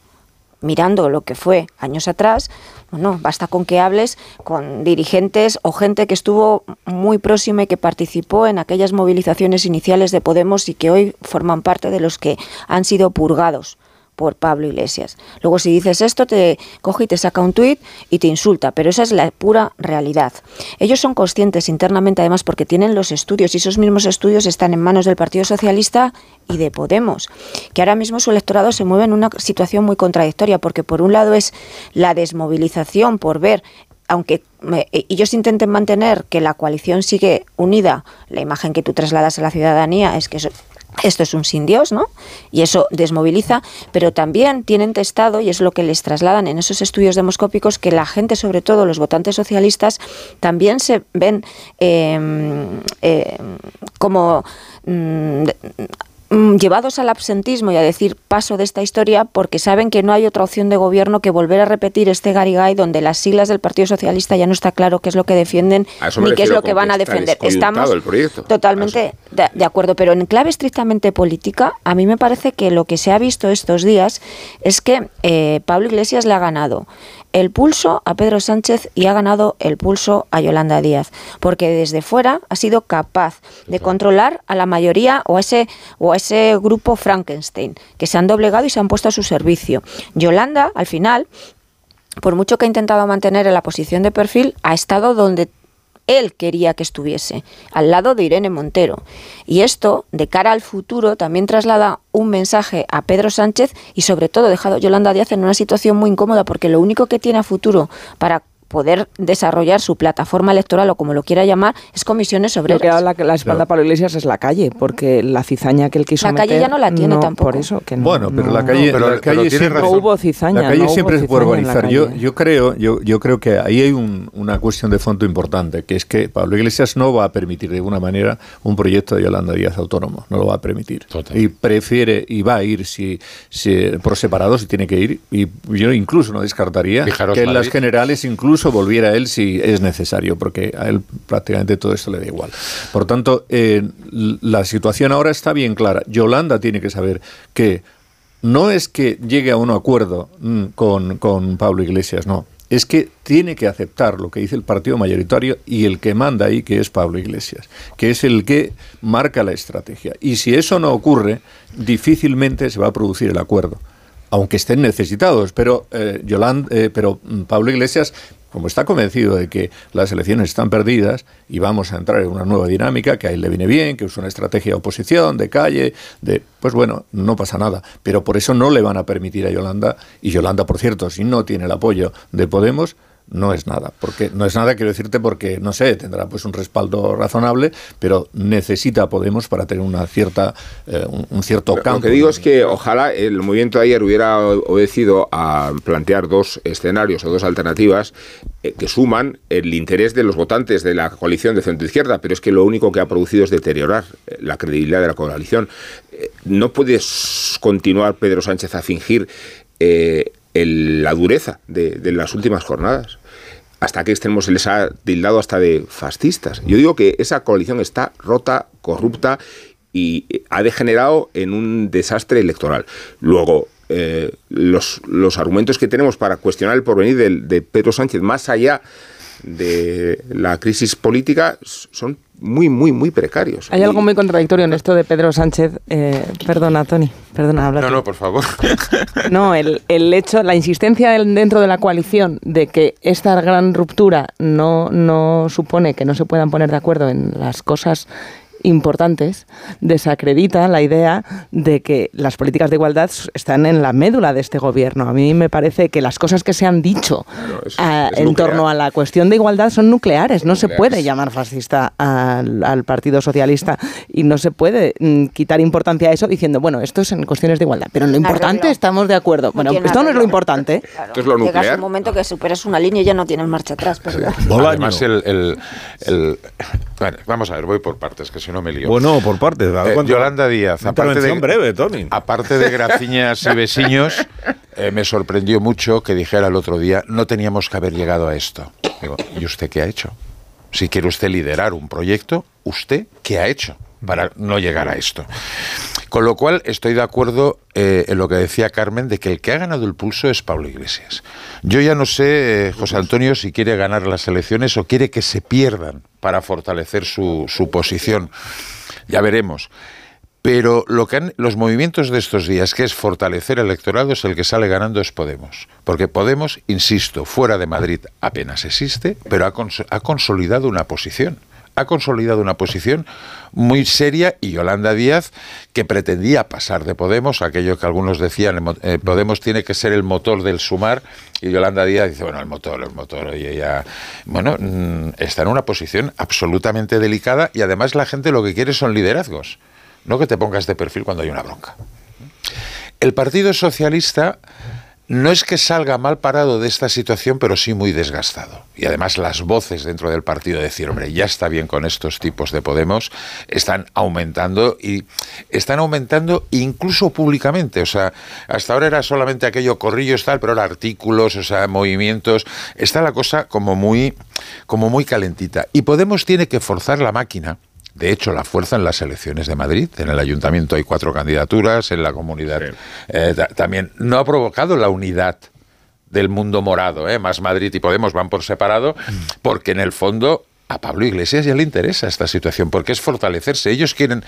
mirando lo que fue años atrás, bueno, basta con que hables con dirigentes o gente que estuvo muy próxima y que participó en aquellas movilizaciones iniciales de Podemos y que hoy forman parte de los que han sido purgados por Pablo Iglesias. Luego si dices esto te coge y te saca un tuit y te insulta, pero esa es la pura realidad. Ellos son conscientes internamente además porque tienen los estudios y esos mismos estudios están en manos del Partido Socialista y de Podemos, que ahora mismo su electorado se mueve en una situación muy contradictoria porque por un lado es la desmovilización por ver aunque me- ellos intenten mantener que la coalición sigue unida, la imagen que tú trasladas a la ciudadanía es que esto es un sin Dios, ¿no? Y eso desmoviliza, pero también tienen testado, y es lo que les trasladan en esos estudios demoscópicos, que la gente, sobre todo los votantes socialistas, también se ven eh, eh, como mm, llevados al absentismo y a decir paso de esta historia porque saben que no hay otra opción de gobierno que volver a repetir este Garigay donde las siglas del Partido Socialista ya no está claro qué es lo que defienden ni qué es lo que van a defender. Estamos totalmente de, de acuerdo, pero en clave estrictamente política, a mí me parece que lo que se ha visto estos días es que eh, Pablo Iglesias le ha ganado el pulso a Pedro Sánchez y ha ganado el pulso a Yolanda Díaz, porque desde fuera ha sido capaz de controlar a la mayoría o a ese o a ese grupo Frankenstein que se han doblegado y se han puesto a su servicio. Yolanda, al final, por mucho que ha intentado mantener la posición de perfil, ha estado donde él quería que estuviese, al lado de Irene Montero. Y esto, de cara al futuro, también traslada un mensaje a Pedro Sánchez y sobre todo dejado Yolanda Díaz en una situación muy incómoda porque lo único que tiene a futuro para poder desarrollar su plataforma electoral o como lo quiera llamar, es comisiones sobre Lo que da la, la espalda para Iglesias es la calle, porque la cizaña que él quiso La calle meter, ya no la tiene no, tampoco. Por eso que no, Bueno, pero no- la calle, no, la calle siempre, No hubo cizaña. La calle hubo siempre se puede organizar. Yo, yo creo, yo, yo creo que ahí hay un- una cuestión de fondo importante, que es que Pablo Iglesias no va a permitir de alguna manera un proyecto de Yolanda Díaz autónomo, no lo va a permitir. Y prefiere y va a ir si, si por separado si tiene que ir. Y yo incluso no descartaría Fijaros, que en las generales incluso volviera él si es necesario, porque a él prácticamente todo esto le da igual. Por tanto, eh, la situación ahora está bien clara. Yolanda tiene que saber que no es que llegue a un acuerdo mm, con, Pablo Iglesias, no. Es que tiene que aceptar lo que dice el partido mayoritario y el que manda ahí, que es Pablo Iglesias, que es el que marca la estrategia. Y si eso no ocurre, difícilmente se va a producir el acuerdo aunque estén necesitados, pero eh, Yoland- eh, pero mm, Pablo Iglesias, como está convencido de que las elecciones están perdidas y vamos a entrar en una nueva dinámica, que a él le viene bien, que es una estrategia de oposición, de calle, de pues bueno, no pasa nada, pero por eso no le van a permitir a Yolanda, y Yolanda, por cierto, si no tiene el apoyo de Podemos, no es nada, porque no es nada, quiero decirte, porque no sé, tendrá pues un respaldo razonable, pero necesita Podemos para tener una cierta eh, un, un cierto Lo campo. que digo es que ojalá el movimiento de ayer hubiera obedecido a plantear dos escenarios o dos alternativas eh, que suman el interés de los votantes de la coalición de centro izquierda, pero es que lo único que ha producido es deteriorar eh, la credibilidad de la coalición. Eh, No puedes continuar, Pedro Sánchez, a fingir eh, el- la dureza de, de las últimas jornadas. Hasta que extremos se les ha tildado hasta de fascistas. Yo digo que esa coalición está rota, corrupta y eh, ha degenerado en un desastre electoral. Luego, eh, los, argumentos que tenemos para cuestionar el porvenir del- de, Pedro Sánchez, más allá de la crisis política, son muy, muy, muy precarios. Hay algo muy contradictorio en esto de Pedro Sánchez. Eh, perdona, Tony. Perdona, habla No, tú. no, por favor. <laughs> No, el, el hecho, la insistencia dentro de la coalición de que esta gran ruptura no, no supone que no se puedan poner de acuerdo en las cosas importantes, desacredita la idea de que las políticas de igualdad están en la médula de este gobierno. A mí me parece que las cosas que se han dicho ah, es en nuclear. torno a la cuestión de igualdad son nucleares. No se puede llamar fascista al, al Partido Socialista y no se puede mm, quitar importancia a eso diciendo, bueno, esto es en cuestiones de igualdad, pero en lo importante Arreglo. estamos de acuerdo. Bueno, esto no es lo importante. Esto es lo Llegas nuclear. un momento que superas una línea y ya no tienes marcha atrás, ¿verdad? Además, el, el- el- bueno, vamos a ver, voy por partes, que si no me lío. Bueno, por ver Eh, Yolanda Díaz, aparte de, breve, Tony. aparte de graciñas y vecinos, <laughs> eh, me sorprendió mucho que dijera el otro día, no teníamos que haber llegado a esto. Digo, ¿y usted qué ha hecho? Si quiere usted liderar un proyecto, ¿usted qué ha hecho para no llegar a esto? Con lo cual estoy de acuerdo eh, en lo que decía Carmen de que el que ha ganado el pulso es Pablo Iglesias. Yo ya no sé, eh, José Antonio, si quiere ganar las elecciones o quiere que se pierdan para fortalecer su, su posición. Ya veremos. Pero lo que han- los movimientos de estos días, que es fortalecer el electorado, es el que sale ganando es Podemos. Porque Podemos, insisto, fuera de Madrid apenas existe, pero ha, ha consolidado una posición. Ha consolidado una posición muy seria y Yolanda Díaz, que pretendía pasar de Podemos, aquello que algunos decían, eh, Podemos tiene que ser el motor del sumar, y Yolanda Díaz dice, bueno, el motor, el motor, y ella, bueno, mm, está en una posición absolutamente delicada y además la gente lo que quiere son liderazgos. No que te pongas de perfil cuando hay una bronca. El Partido Socialista no es que salga mal parado de esta situación, pero sí muy desgastado. Y además las voces dentro del partido de decir, hombre, ya está bien con estos tipos de Podemos, están aumentando y están aumentando incluso públicamente. O sea, hasta ahora era solamente aquello corrillos tal, pero ahora artículos, o sea, movimientos. Está la cosa como muy, como muy calentita. Y Podemos tiene que forzar la máquina de hecho, la fuerza en las elecciones de Madrid. En el ayuntamiento hay cuatro candidaturas, en la comunidad eh, ta- también. No ha provocado la unidad del mundo morado, ¿eh? más Madrid y Podemos van por separado, porque en el fondo a Pablo Iglesias ya le interesa esta situación, porque es fortalecerse. Ellos quieren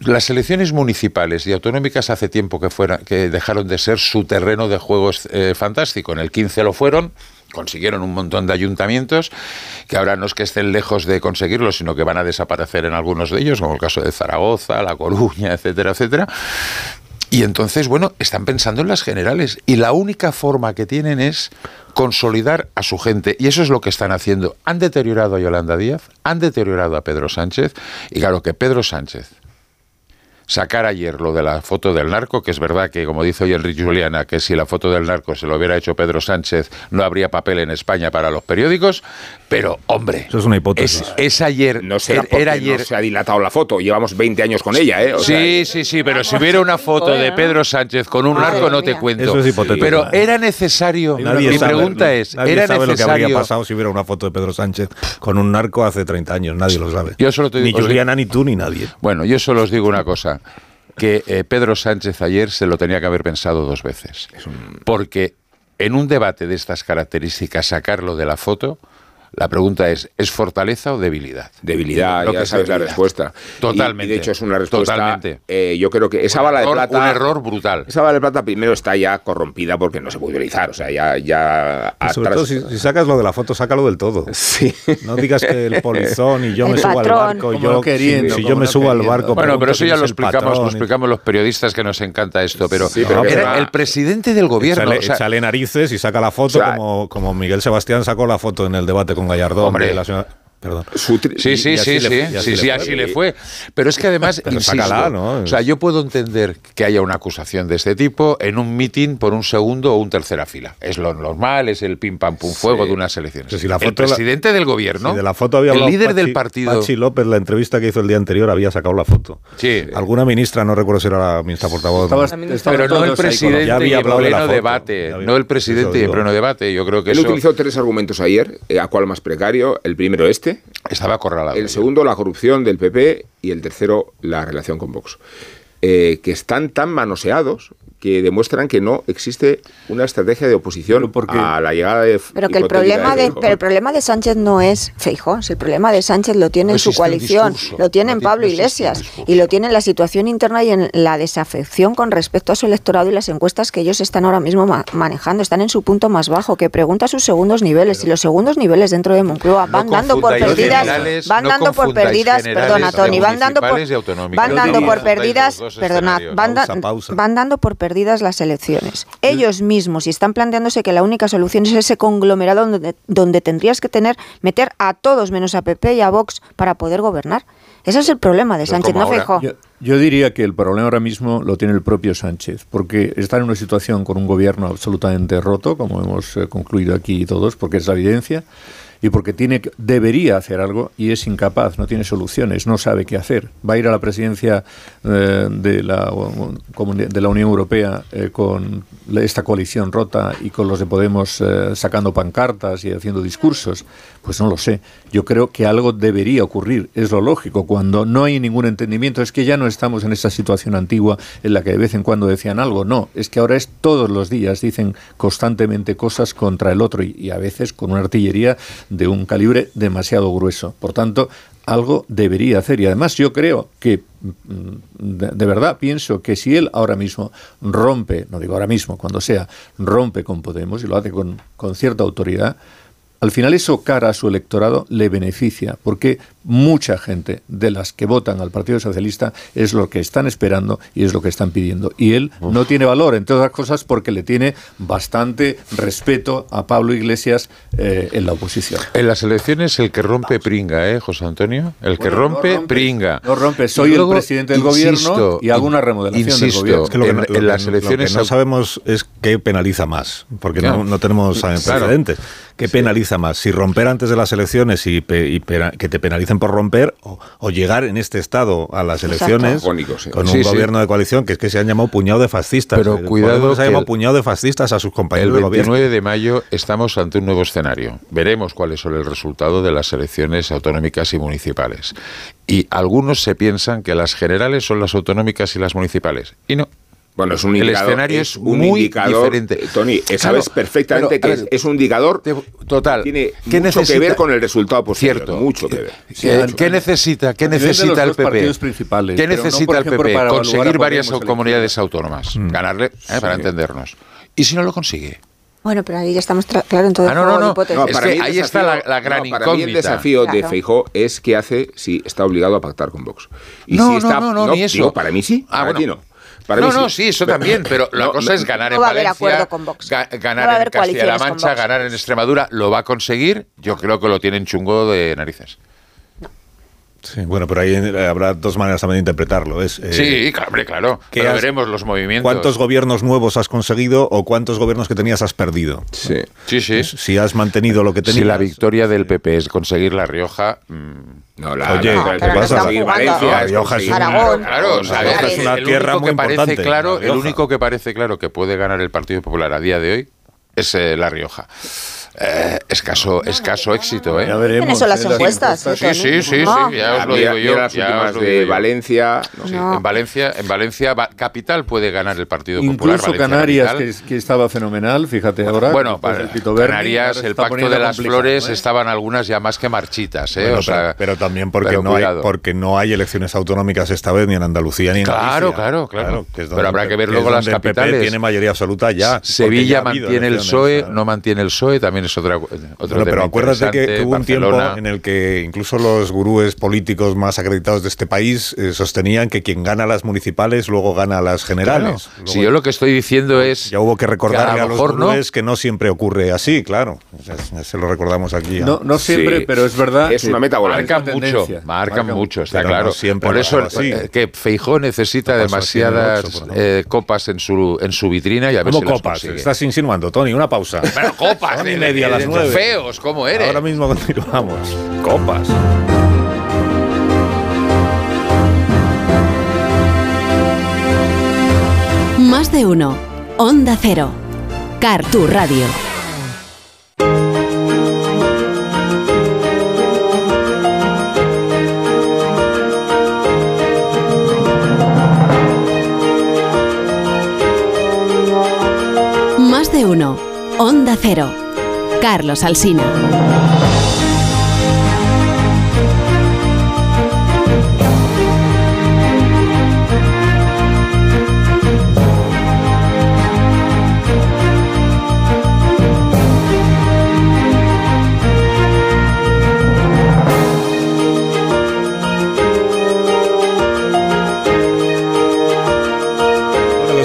las elecciones municipales y autonómicas hace tiempo que, fuera, que dejaron de ser su terreno de juegos eh, fantástico. En el 15 lo fueron, consiguieron un montón de ayuntamientos que ahora no es que estén lejos de conseguirlo, sino que van a desaparecer en algunos de ellos, como el caso de Zaragoza, La Coruña, etcétera, etcétera. Y entonces, bueno, están pensando en las generales y la única forma que tienen es consolidar a su gente y eso es lo que están haciendo. Han deteriorado a Yolanda Díaz, han deteriorado a Pedro Sánchez y claro que Pedro Sánchez sacar ayer lo de la foto del narco, que es verdad que, como dice hoy Enrique Juliana, que si la foto del narco se lo hubiera hecho Pedro Sánchez, no habría papel en España para los periódicos, pero, hombre... Eso es una hipótesis. Es, ayer... No será era ayer... no se ha dilatado la foto, llevamos 20 años con ella, ¿eh? sí, sí, sí, pero si hubiera una foto de Pedro Sánchez con un narco, no te cuento. Eso es hipotético. Pero era necesario... Nadie mi sabe, pregunta es, nadie ¿era sabe necesario... lo que habría pasado si hubiera una foto de Pedro Sánchez con un narco hace 30 años, nadie lo sabe. Yo solo te ni digo- os Juliana, ni tú, ni nadie. Bueno, yo solo os digo una cosa, que eh, Pedro Sánchez ayer se lo tenía que haber pensado dos veces. Porque en un debate de estas características, sacarlo de la foto, la pregunta es, ¿es fortaleza o debilidad? Debilidad, Lo ya sabes la respuesta. Totalmente. Y, y de hecho es una respuesta. Totalmente. eh, yo creo que esa Un bala error- de plata. un error brutal. Esa bala de plata primero está ya corrompida porque no se puede utilizar. O sea, ya. ya Y sobre atrás- todo, si, si sacas lo de la foto, sácalo del todo. <laughs> Sí. No digas que el polizón y yo El me subo al barco. Como Yo, no queriendo, si, yo me subo al barco. Bueno, pero eso ya lo explicamos, lo explicamos los periodistas que nos encanta esto, pero, Sí, pero era que- el presidente del gobierno. Échale, o sea, échale narices y saca la foto O sea, como, como Miguel Sebastián sacó la foto en el debate con Gallardón. Hombre. de la Perdón. su Sí, y- sí, y sí, sí, le- sí, así sí, le así fue. le fue. Pero es que además, Pero insisto, sácala, ¿no? o sea, yo puedo entender que haya una acusación de este tipo en un mitin por un segundo o un tercera fila. Es lo normal, es el pim pam pum fuego de unas elecciones. Si la el foto la- presidente del gobierno, Si de la foto había el líder Pachi- del partido, Pachi López, la entrevista que hizo el día anterior, había sacado la foto. sí, Alguna ministra, no recuerdo si era la ministra portavoz. Estabas- ¿no? pero no el presidente Ya había y en hablado de la pleno foto. debate, había- no el presidente y en pleno debate. Yo creo que Él eso utilizó tres argumentos ayer, eh, a cuál más precario. El primero este, estaba acorralado. el segundo la corrupción del PP y el tercero la relación con Vox. Eh, que están tan manoseados que demuestran que no existe una estrategia de oposición Pero porque- a la llegada de Pero que el problema de, Feijóo. pero el problema de Sánchez no es Feijó, si el problema de Sánchez lo tiene No en su existe un coalición, discurso, lo tiene en Pablo existe un Iglesias y lo tiene en la situación interna y en la desafección con respecto a su electorado y las encuestas que ellos están ahora mismo ma- manejando, están en su punto más bajo, que pregunta sus segundos niveles y los segundos niveles dentro de Moncloa van dando por perdidas, generales, van no dando por perdidas, perdona Tony, van dando por van dando por perdidas, pausa. van dando por perdidas las elecciones. Ellos mismos y están planteándose que la única solución es ese conglomerado donde, donde tendrías que tener meter a todos menos a PP y a Vox para poder gobernar. Ese es el problema de Sánchez, no Feijóo. Yo, yo diría que el problema ahora mismo lo tiene el propio Sánchez, porque está en una situación con un gobierno absolutamente roto, como hemos eh, concluido aquí todos, porque es la evidencia, y porque tiene debería hacer algo y es incapaz, no tiene soluciones, no sabe qué hacer. Va a ir a la presidencia eh, de, la, de la Unión Europea eh, con esta coalición rota y con los de Podemos eh, sacando pancartas y haciendo discursos. Pues no lo sé. Yo creo que algo debería ocurrir, es lo lógico. Cuando no hay ningún entendimiento, es que ya no estamos en esa situación antigua en la que de vez en cuando decían algo. No, es que ahora es todos los días, dicen constantemente cosas contra el otro y a veces con una artillería de un calibre demasiado grueso. Por tanto, algo debería hacer. Y además yo creo que, mm, de, verdad, pienso que si él ahora mismo rompe, no digo ahora mismo, cuando sea, rompe con Podemos y lo hace con, con cierta autoridad, al final eso cara a su electorado le beneficia, porque mucha gente de las que votan al Partido Socialista es lo que están esperando y es lo que están pidiendo. Y él no tiene valor, entre otras cosas, porque le tiene bastante respeto a Pablo Iglesias eh, en la oposición. En las elecciones el que rompe pringa, ¿eh, José Antonio? El que no rompe, pringa. no rompe. Soy el presidente del gobierno y hago una remodelación del insisto, gobierno. Es que lo que, en, no- lo en que las lo elecciones que no sabemos es qué penaliza más, porque Claro. no, no tenemos eh, Claro. precedentes. ¿Qué penaliza más? Si romper antes de las elecciones y, pe- y pena- que te por romper o, o llegar en este estado a las Exacto. elecciones con un sí. gobierno de coalición que es que se han llamado puñado de fascistas. Pero cuidado se ha llamado el- puñado de fascistas a sus El compañeros de gobierno. 29 de mayo estamos ante un nuevo escenario. Veremos cuáles son el resultado de las elecciones autonómicas y municipales. Y algunos se piensan que las generales son las autonómicas y las municipales. Y no. Bueno, es un el indicador. escenario es, un muy indicador, diferente. eh, Tony, eh, Claro, sabes perfectamente pero, que ver, es, es un indicador total. tiene ¿Qué mucho que ver con el resultado posterior. Cierto. Mucho que ver. Eh, ¿Qué necesita? ¿Qué necesita el PP? ¿Qué no, necesita el ejemplo, PP? Conseguir varias comunidades autónomas. Ganarle, eh, para entendernos. ¿Y si no lo consigue? Bueno, pero ahí ya estamos, claro, en todo Ah, el no, no, no. hipótesis. No, Es que el ahí está la- la gran no, Para mí el desafío de. Feijó es qué hace si está obligado a pactar con Vox. Y No, si está, no, no, no, ni eso. digo, para mí sí, Ah, para bueno. ti no. Para no, mí no, sí, eso también, pero la No, cosa no, es ganar no en va a haber Valencia, acuerdo con Vox. ga- No ganar a en Castilla-La Mancha, ganar en Extremadura, ¿lo va a conseguir? Yo creo que lo tienen chungo de narices. Sí, bueno, pero ahí habrá dos maneras también de interpretarlo. Es, eh, sí, claro, hombre, claro. ¿qué Pero has- veremos los movimientos. ¿Cuántos gobiernos nuevos has conseguido o cuántos gobiernos que tenías has perdido? Sí. Sí, sí. Si has mantenido lo que tenías. Si la victoria del PP es conseguir La Rioja... mm, No, la, Oye, la- ¿qué pasa? Valencia, Rioja es Aragón. Claro, o sea, La Rioja es una el tierra único muy que parece importante, claro, La el único que parece claro que puede ganar el Partido Popular a día de hoy es eh, La Rioja. Eh, escaso, escaso éxito, ¿eh? Ya veremos. Eso las eh, las encuestas, ¿eh, Sí, sí, sí, Ah. sí, ya os lo digo yo. las ya últimas os lo de digo yo. Valencia. no. No. En Valencia, en Valencia va- capital puede ganar el Partido Popular. Incluso Valencia Canarias, que, que estaba fenomenal, fíjate ahora. Bueno, para del Pito Berni, Canarias, el pacto de las flores ¿eh? estaban algunas ya más que marchitas, ¿eh? Bueno, o sea, pero, pero también porque pero no, hay, porque no hay elecciones autonómicas esta vez ni en Andalucía ni en Claro, Galicia. claro, claro. que es Pero habrá que ver luego las el capitales. tiene mayoría absoluta ya. Sevilla mantiene el PSOE, claro. no mantiene el PSOE, también es otra, otro Bueno, pero acuérdate que, hubo un tiempo en el que incluso los gurúes políticos más acreditados de este país eh, sostenían que quien gana las municipales luego gana las generales. Claro. Luego- Si yo lo que estoy diciendo es ya hubo que recordarle que a a, lo los no. gurúes que no siempre ocurre así, claro. Se lo recordamos aquí. a- No, no siempre, Sí. pero es verdad. Es una meta volante. Marcan mucho, marcan Marca mucho, está Pero no claro. siempre Por eso así. que Feijó necesita demasiadas eh, copas en su en su vitrina y a ver ¿Cómo si las copas? consigue. Estás insinuando, Tony, una pausa. Bueno, copas, media a de- las de nueve. Feos, ¿cómo eres? Ahora mismo <laughs> continuamos. Copas. Más de uno. Onda Cero. Cartu Radio. Más de uno. Onda Cero. Carlos Alsina.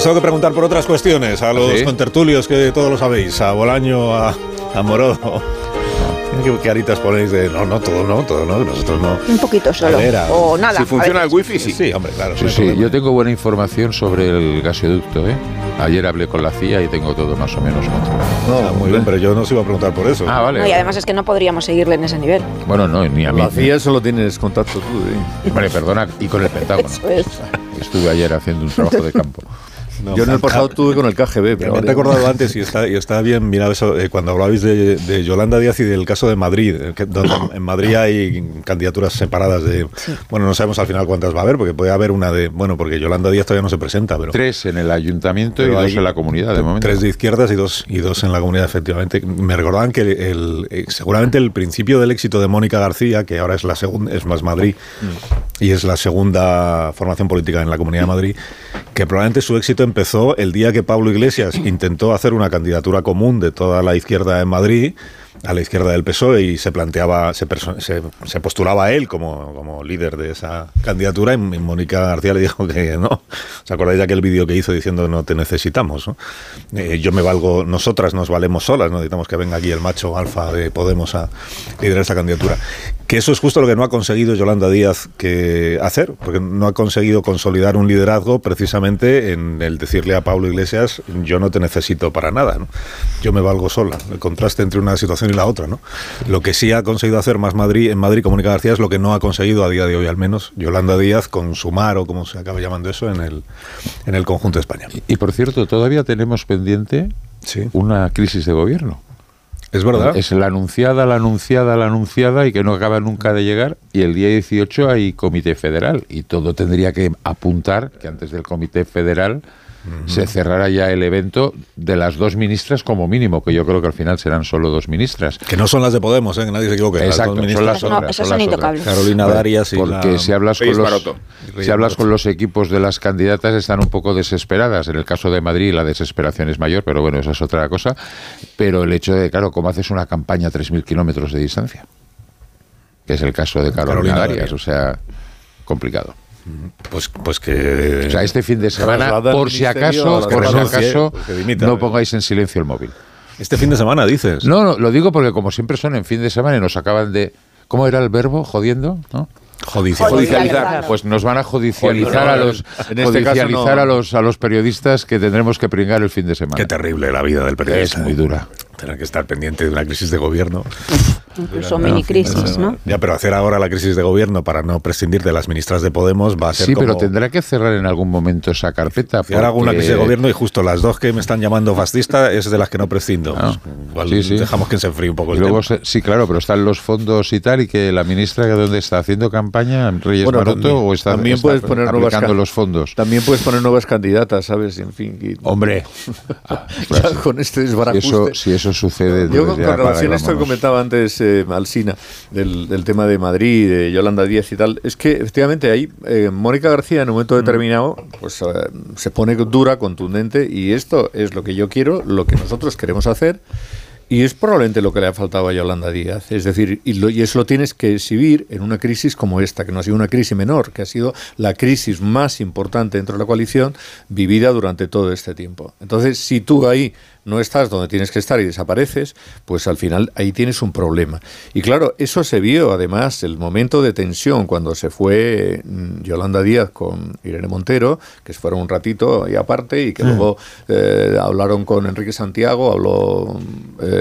Tengo que preguntar por otras cuestiones a los ¿Sí? contertulios que todos lo sabéis, a Bolaño, a, a Morodo. <laughs> ¿Qué caritas ponéis de no, no, todo no, todo no, nosotros no? Un poquito solo. O nada. Si funciona el wifi, sí. Sí, hombre, claro. Sí, no sí, yo tengo buena información sobre el gasoducto, ¿eh? Ayer hablé con la CIA y tengo todo más o menos controlado. Ah, muy bien, pero yo no os iba a preguntar por eso. Ah, vale. No, y además es que no podríamos seguirle en ese nivel. Bueno, no, ni a mí. La CIA solo tienes contacto tú. ¿eh? Vale, perdona, y con el Pentágono. <laughs> Eso es. Estuve ayer haciendo un trabajo de campo. <laughs> No, Yo en el me- pasado tuve con el KGB, Me pero han ahora- recordado antes y está, y está bien, mira eso, eh, cuando hablabais de, de Yolanda Díaz y del caso de Madrid, eh, que- donde <coughs> en Madrid hay candidaturas separadas de... Bueno, no sabemos al final cuántas va a haber, porque puede haber una de... Bueno, porque Yolanda Díaz todavía no se presenta, pero... Tres en el ayuntamiento y dos en la comunidad, de momento. Tres de izquierdas y dos, y dos en la comunidad, efectivamente. Me recordaban que el, eh, seguramente el principio del éxito de Mónica García, que ahora es la segunda, es más Madrid, Mm. y es la segunda formación política en la Comunidad de Madrid, que probablemente su éxito empezó el día que Pablo Iglesias intentó hacer una candidatura común de toda la izquierda en Madrid a la izquierda del PSOE y se planteaba, se, se, postulaba a él como, como líder de esa candidatura y Mónica García le dijo que no. ¿Os acordáis de aquel vídeo que hizo diciendo no te necesitamos? Eh, yo me valgo, nosotras nos valemos solas, no necesitamos que venga aquí el macho alfa de Podemos a liderar esa candidatura. Que eso es justo lo que no ha conseguido Yolanda Díaz que hacer, porque no ha conseguido consolidar un liderazgo precisamente en el decirle a Pablo Iglesias yo no te necesito para nada, yo me valgo sola. El contraste entre una situación y la otra, ¿no? Lo que sí ha conseguido hacer más Madrid en Madrid con Mónica García es lo que no ha conseguido a día de hoy al menos Yolanda Díaz con Sumar o como se acaba llamando eso en el en el conjunto de España. Y por cierto, todavía tenemos pendiente Sí. una crisis de gobierno. Es verdad. Es la anunciada, la anunciada, la anunciada y que no acaba nunca de llegar. Y el día 18 hay comité federal y todo tendría que apuntar que antes del comité federal se cerrara ya el evento de las dos ministras como mínimo, que yo creo que al final serán solo dos ministras. Que no son las de Podemos, ¿eh? que nadie se equivoque. Exacto, las dos son las otras. esos son son las otras. intocables. Carolina Bueno, Darias y Porque la- si hablas con los si hablas con los equipos de las candidatas están un poco desesperadas. En el caso de Madrid la desesperación es mayor, pero bueno, esa es otra cosa. Pero el hecho de, claro, ¿cómo haces una campaña a 3.000 kilómetros de distancia? Que es el caso de Carolina, Carolina Darias, Darias. o sea, complicado. Pues, pues que. O sea, este fin de semana, por si acaso, por si acaso, no pongáis en silencio el móvil. Este fin de semana dices. No, no, lo digo porque como siempre son en fin de semana y nos acaban de... ¿Cómo era el verbo? Jodiendo, ¿no? Judicial. Judicializar. Pues nos van a judicializar a no, los en este caso judicializar no. a los a los periodistas que tendremos que pringar el fin de semana. Qué terrible la vida del periodista. Es muy dura. Tener que estar pendiente de una crisis de gobierno. Incluso mini crisis, ¿no? Ya, pero hacer ahora la crisis de gobierno para no prescindir de las ministras de Podemos va a ser Sí, como... pero tendrá que cerrar en algún momento esa carpeta. Si ahora hago una porque- crisis de gobierno y justo las dos que me están llamando fascista es de las que no prescindo. Ah, Igual sí, sí. dejamos que se enfríe un poco Y el luego, tema. se- sí, claro, pero están los fondos y tal, y que la ministra que dónde está haciendo campaña, Reyes Bueno, Maroto, también- o está, también está puedes poner nuevas aplicando ca- los fondos. También puedes poner nuevas candidatas, ¿sabes? En fin. y- Hombre, ah, <laughs> ya claro, sí. con este si desbarajuste. eso, si eso sucede, Yo con, con relación a esto que comentaba antes eh, Alsina, del, del tema de Madrid, de Yolanda Díaz y tal, es que efectivamente ahí eh, Mónica García en un momento determinado pues eh, se pone dura, contundente y esto es lo que yo quiero, lo que nosotros queremos hacer y es probablemente lo que le ha faltado a Yolanda Díaz. Es decir, y, lo- y eso lo tienes que exhibir en una crisis como esta, que no ha sido una crisis menor, que ha sido la crisis más importante dentro de la coalición vivida durante todo este tiempo. Entonces, si tú ahí no estás donde tienes que estar y desapareces, pues al final ahí tienes un problema. Y claro, eso se vio además el momento de tensión cuando se fue mm, Yolanda Díaz con Irene Montero, que se fueron un ratito ahí aparte y que luego eh, hablaron con Enrique Santiago, habló eh,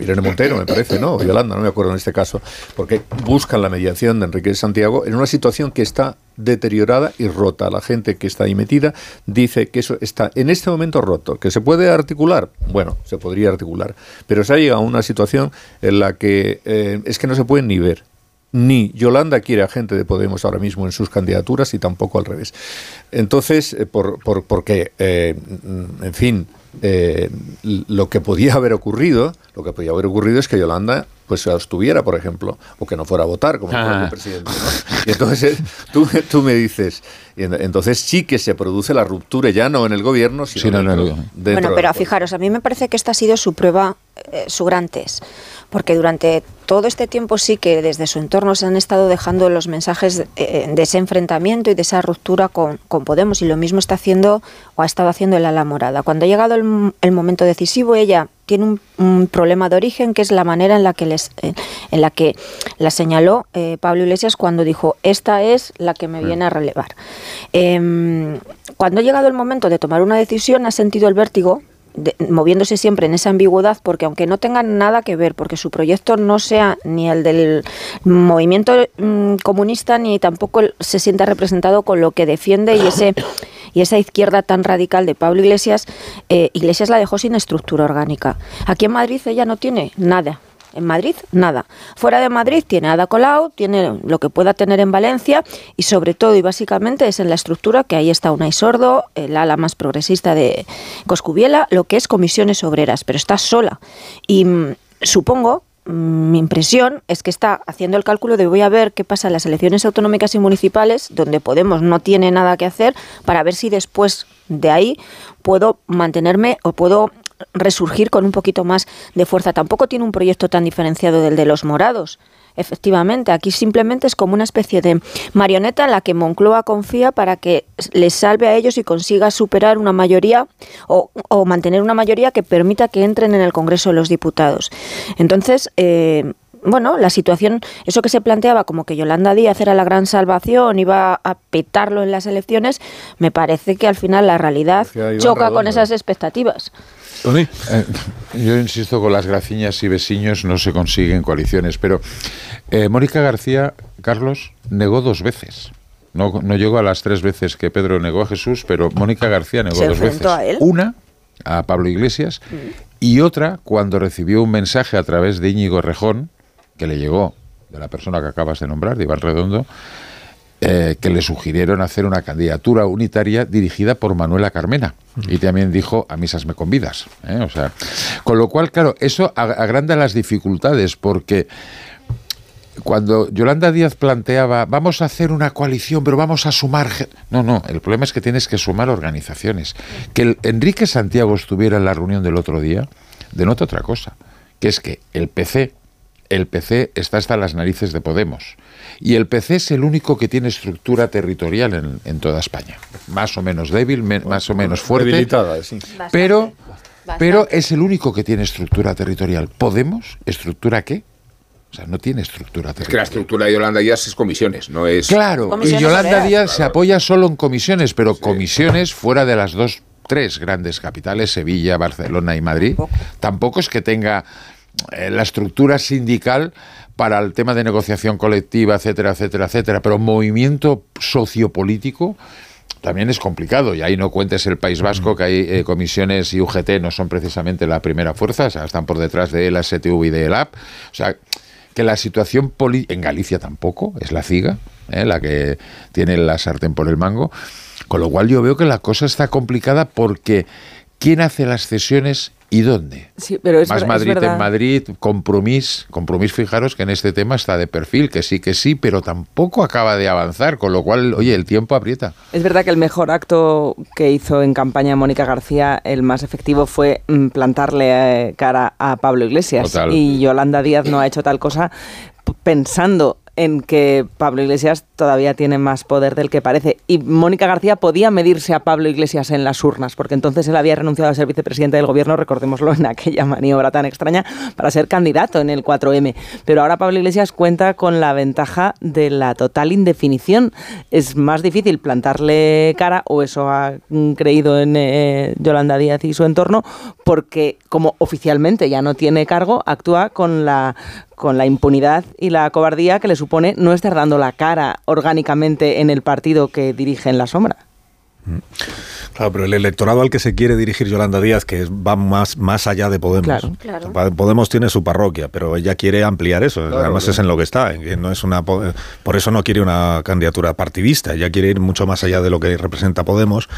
Irene Montero, me parece, ¿no? O Yolanda, no me acuerdo en este caso, porque buscan la mediación de Enrique Santiago en una situación que está deteriorada y rota. La gente que está ahí metida dice que eso está en este momento roto, que se puede articular. Bueno, se podría articular, pero se ha llegado a una situación en la que eh, es que no se pueden ni ver. Ni Yolanda quiere a gente de Podemos ahora mismo en sus candidaturas y tampoco al revés. Entonces, eh, por, por- porque, eh, en fin, eh, lo que podía haber ocurrido, lo que podía haber ocurrido es que Yolanda pues se abstuviera, por ejemplo, o que no fuera a votar como el Ah. presidente. ¿no? Y entonces tú, tú me dices, y en- entonces sí que se produce la ruptura ya no en el gobierno, sino Sí, no, no, dentro- no. dentro Bueno, pero fijaros, a mí me parece que esta ha sido su prueba, eh, su gran test, porque durante todo este tiempo sí que desde su entorno se han estado dejando los mensajes de, eh, de ese enfrentamiento y de esa ruptura con, con Podemos, y lo mismo está haciendo o ha estado haciendo el ala morada. Cuando ha llegado el, el momento decisivo, ella tiene un, un problema de origen que es la manera en la que les eh, en la que la señaló eh, Pablo Iglesias cuando dijo esta es la que me viene a relevar Em, cuando ha llegado el momento de tomar una decisión ha sentido el vértigo de- moviéndose siempre en esa ambigüedad porque aunque no tengan nada que ver porque su proyecto no sea ni el del movimiento mm, comunista ni tampoco se sienta representado con lo que defiende y ese y esa izquierda tan radical de Pablo Iglesias, eh, Iglesias la dejó sin estructura orgánica. Aquí en Madrid ella no tiene nada. En Madrid, nada. Fuera de Madrid tiene Ada Colau, tiene lo que pueda tener en Valencia y sobre todo y básicamente es en la estructura que ahí está Unai Sordo, el ala más progresista de Coscubiela, lo que es comisiones obreras, pero está sola. Y mm, supongo, mm, mi impresión es que está haciendo el cálculo de voy a ver qué pasa en las elecciones autonómicas y municipales, donde Podemos no tiene nada que hacer, para ver si después de ahí puedo mantenerme o puedo resurgir con un poquito más de fuerza. Tampoco tiene un proyecto tan diferenciado del de los morados. Efectivamente, aquí simplemente es como una especie de marioneta en la que Moncloa confía para que les salve a ellos y consiga superar una mayoría o, mantener una mayoría que permita que entren en el Congreso de los Diputados. Entonces, eh, bueno, la situación, eso que se planteaba como que Yolanda Díaz era la gran salvación, iba a petarlo en las elecciones, me parece que al final la realidad choca con esas expectativas. Eh, yo insisto, con las graciñas y vecinos no se consiguen coaliciones, pero eh, Mónica García, Carlos, negó dos veces. No, no llegó a las tres veces que Pedro negó a Jesús, pero Mónica García negó ¿Se dos veces. enfrentó a él? Una a Pablo Iglesias y otra cuando recibió un mensaje a través de Íñigo Rejón, que le llegó de la persona que acabas de nombrar, de Iván Redondo, eh, que le sugirieron hacer una candidatura unitaria dirigida por Manuela Carmena. Y también dijo, a misas me convidas. ¿eh? O sea, con lo cual, claro, eso ag- agranda las dificultades porque cuando Yolanda Díaz planteaba, vamos a hacer una coalición, pero vamos a sumar... ge-". No, no, el problema es que tienes que sumar organizaciones. Que el Enrique Santiago estuviera en la reunión del otro día denota otra cosa, que es que el PC, el PC está hasta las narices de Podemos. Y el PC es el único que tiene estructura territorial en, en toda España. Más o menos débil, me- más o menos fuerte. Debilitada, sí. Pero, pero es el único que tiene estructura territorial. ¿Podemos? ¿Estructura qué? O sea, no tiene estructura Es que la territorial. estructura de Yolanda Díaz es comisiones, no es... Claro, y Yolanda Díaz se apoya solo en comisiones, pero comisiones fuera de las dos, tres grandes capitales, Sevilla, Barcelona y Madrid. Tampoco es que tenga la estructura sindical para el tema de negociación colectiva, etcétera, etcétera, etcétera. Pero movimiento sociopolítico también es complicado. Y ahí no cuentes el País Vasco, que hay eh, comisiones y UGT no son precisamente la primera fuerza, o sea, están por detrás de la STV y de ELAP. O sea, que la situación política en Galicia tampoco, es la CIGA, ¿eh? la que tiene la sartén por el mango. Con lo cual yo veo que la cosa está complicada porque ¿quién hace las cesiones y dónde? Sí, pero es Más es Madrid verdad. en Madrid, compromís, compromís, fijaros que en este tema está de perfil, que sí, que sí, pero tampoco acaba de avanzar, con lo cual, oye, el tiempo aprieta. Es verdad que el mejor acto que hizo en campaña Mónica García, el más efectivo, fue mm, plantarle eh, cara a Pablo Iglesias. Total. Y Yolanda Díaz no ha hecho tal cosa pensando en que Pablo Iglesias todavía tiene más poder del que parece. Y Mónica García podía medirse a Pablo Iglesias en las urnas, porque entonces él había renunciado a ser vicepresidente del gobierno, recordémoslo, en aquella maniobra tan extraña, para ser candidato en el 4M. Pero ahora Pablo Iglesias cuenta con la ventaja de la total indefinición. Es más difícil plantarle cara, o eso ha creído en eh, Yolanda Díaz y su entorno, porque como oficialmente ya no tiene cargo, actúa con la con la impunidad y la cobardía que le supone no estar dando la cara orgánicamente en el partido que dirige en la sombra. Claro, pero el electorado al que se quiere dirigir Yolanda Díaz, que va más, más allá de Podemos. Claro. Claro. Podemos tiene su parroquia, pero ella quiere ampliar eso. Claro, Además claro. es en lo que está. no es una po- por eso no quiere una candidatura partidista. Ella quiere ir mucho más allá de lo que representa Podemos.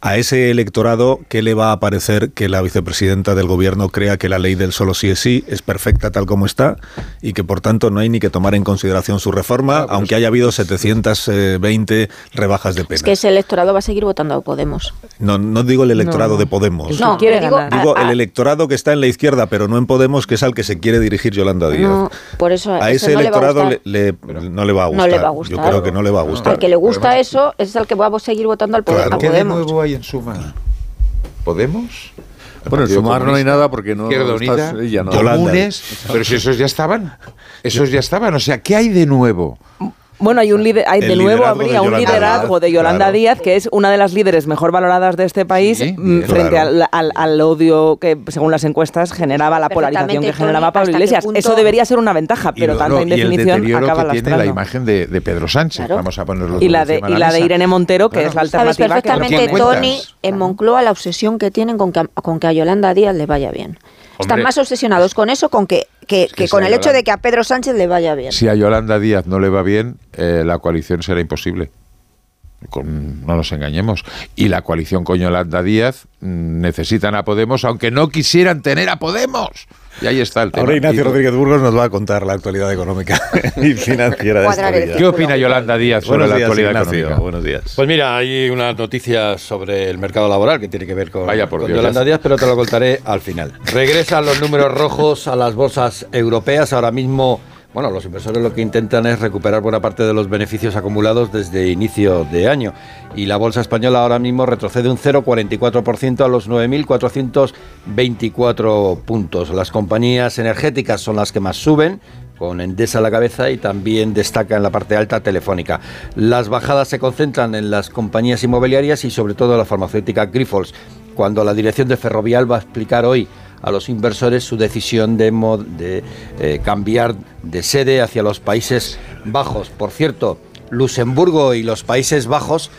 A ese electorado, ¿qué le va a parecer que la vicepresidenta del gobierno crea que la ley del solo sí es sí es perfecta tal como está y que por tanto no hay ni que tomar en consideración su reforma, aunque haya habido 720 rebajas de pena? Es que ese electorado va a seguir votando a Podemos. No, no digo el electorado No. de Podemos. El No, quiere digo, ganar. Digo, a- el a- electorado que está en la izquierda, pero no en Podemos, que es al que se quiere dirigir Yolanda Díaz. No, por eso a ese no le va a electorado gustar. le, le- no le va a No gustar. le va a Yo gustar. creo que no le va a gustar. Al que le gusta eso es el que va a seguir votando al Podemos. Claro. ¿Qué de Podemos. nuevo hay en Suma? ¿Podemos? El Bueno, en sumar no hay nada porque no Izquierda estás- Unida, ella no. Yolanda. Comunes, pero si esos ya estaban. Esos ya estaban. O sea, ¿qué hay de nuevo? Bueno, hay un líder, hay, de nuevo de habría un liderazgo de Yolanda claro. Díaz, que es una de las líderes mejor valoradas de este país Sí, mm, bien. frente Claro. al, al- al odio que, según las encuestas, generaba la polarización que generaba Pablo ¿hasta qué Iglesias. punto- Eso debería ser una ventaja, pero lo- tanta no, y el indefinición acaba que tiene lastrando. la imagen de, de Pedro Sánchez. Claro. Vamos a ponerlo Y la de, y la de. Irene Montero, que Claro. es la Sabes alternativa. que perfectamente, ¿Por quién Tony, en Moncloa la obsesión que tienen con que, con que a Yolanda Díaz le vaya bien. Están más obsesionados con eso con que, que, que con el hecho de que a Pedro Sánchez le vaya bien. Si a Yolanda Díaz no le va bien, eh, la coalición será imposible. Con- no nos engañemos. Y la coalición con Yolanda Díaz mm, necesitan a Podemos, aunque no quisieran tener a Podemos. Y ahí está el tema. Ahora Ignacio Rodríguez Burgos nos va a contar la actualidad económica <laughs> y financiera de el día. ¿Qué opina Yolanda Díaz sobre Buenos la días, actualidad Ignacio. económica? Buenos días. Pues mira, hay una noticia sobre el mercado laboral que tiene que ver con, Vaya por con Dios, Yolanda. Díaz, pero te lo contaré al final. Regresan los números rojos a las bolsas europeas. Ahora mismo, bueno, los inversores lo que intentan es recuperar buena parte de los beneficios acumulados desde inicio de año. Y la bolsa española ahora mismo retrocede un 0,44% a los 9.424 puntos. Las compañías energéticas son las que más suben con Endesa a la cabeza y también destaca en la parte alta Telefónica. Las bajadas se concentran en las compañías inmobiliarias y sobre todo la farmacéutica Grifols, cuando la dirección de Ferrovial va a explicar hoy a los inversores su decisión de, eh, cambiar de sede hacia los Países Bajos. Por cierto, Luxemburgo y los Países Bajos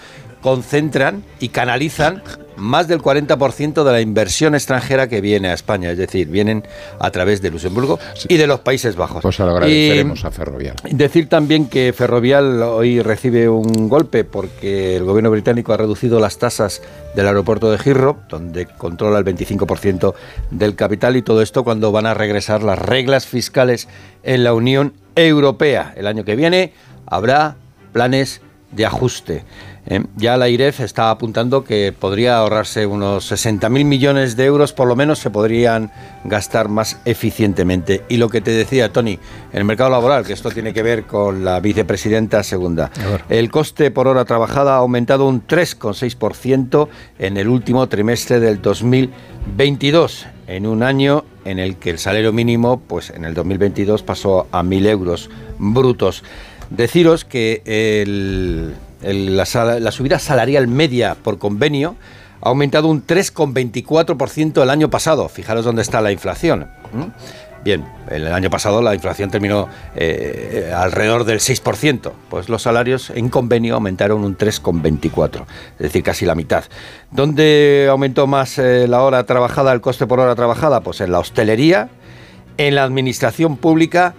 concentran y canalizan más del 40% de la inversión extranjera que viene a España, es decir, vienen a través de Luxemburgo y de los Países Bajos. Pues se lo agradeceremos a Ferrovial. Decir también que Ferrovial hoy recibe un golpe porque el gobierno británico ha reducido las tasas del aeropuerto de Heathrow, donde controla el 25% del capital y todo esto cuando van a regresar las reglas fiscales en la Unión Europea. El año que viene habrá planes de ajuste. Eh, ya la IREF está apuntando que podría ahorrarse unos 60.000 millones de euros, por lo menos se podrían gastar más eficientemente. Y lo que te decía, Tony, en el mercado laboral, que esto tiene que ver con la vicepresidenta segunda, el coste por hora trabajada ha aumentado un 3,6% en el último trimestre del 2022, en un año en el que el salario mínimo, pues en el 2022 pasó a 1.000 euros brutos. Deciros que el la, subida salarial media por convenio ha aumentado un 3,24% el año pasado. Fijaros dónde está la inflación. Bien, el año pasado la inflación terminó eh, alrededor del 6%, pues los salarios en convenio aumentaron un 3,24%, es decir, casi la mitad. ¿Dónde aumentó más eh, la hora trabajada, el coste por hora trabajada? Pues en la hostelería, en la administración pública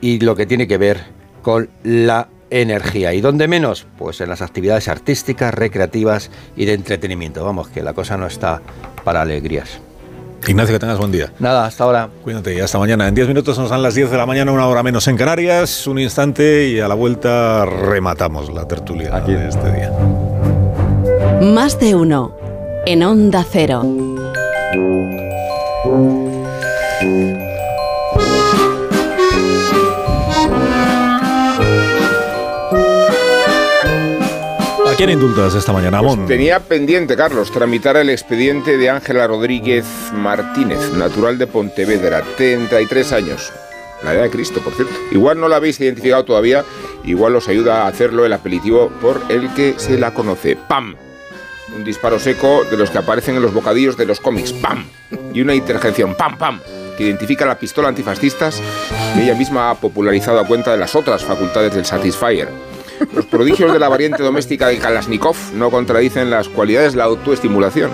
y lo que tiene que ver con la energía. ¿Y dónde menos? Pues en las actividades artísticas, recreativas y de entretenimiento. Vamos, que la cosa no está para alegrías. Ignacio, que tengas buen día. Nada, hasta ahora. Cuídate y hasta mañana. En 10 minutos nos dan las 10 de la mañana, una hora menos en Canarias, un instante y a la vuelta rematamos la tertulia Aquí. de este día. Más de uno en Onda Cero. ¿A quién indultas esta mañana, pues tenía pendiente, Carlos, tramitar el expediente de Ángela Rodríguez Martínez, natural de Pontevedra, 33 años. La edad de Cristo, por cierto. Igual no la habéis identificado todavía, igual os ayuda a hacerlo el apelativo por el que se la conoce. ¡Pam! Un disparo seco de los que aparecen en los bocadillos de los cómics. ¡Pam! Y una interjección. ¡Pam, pam! que identifica la pistola antifascistas que ella misma ha popularizado a cuenta de las otras facultades del Satisfyer. Los prodigios de la variante doméstica de Kalashnikov no contradicen las cualidades de la autoestimulación.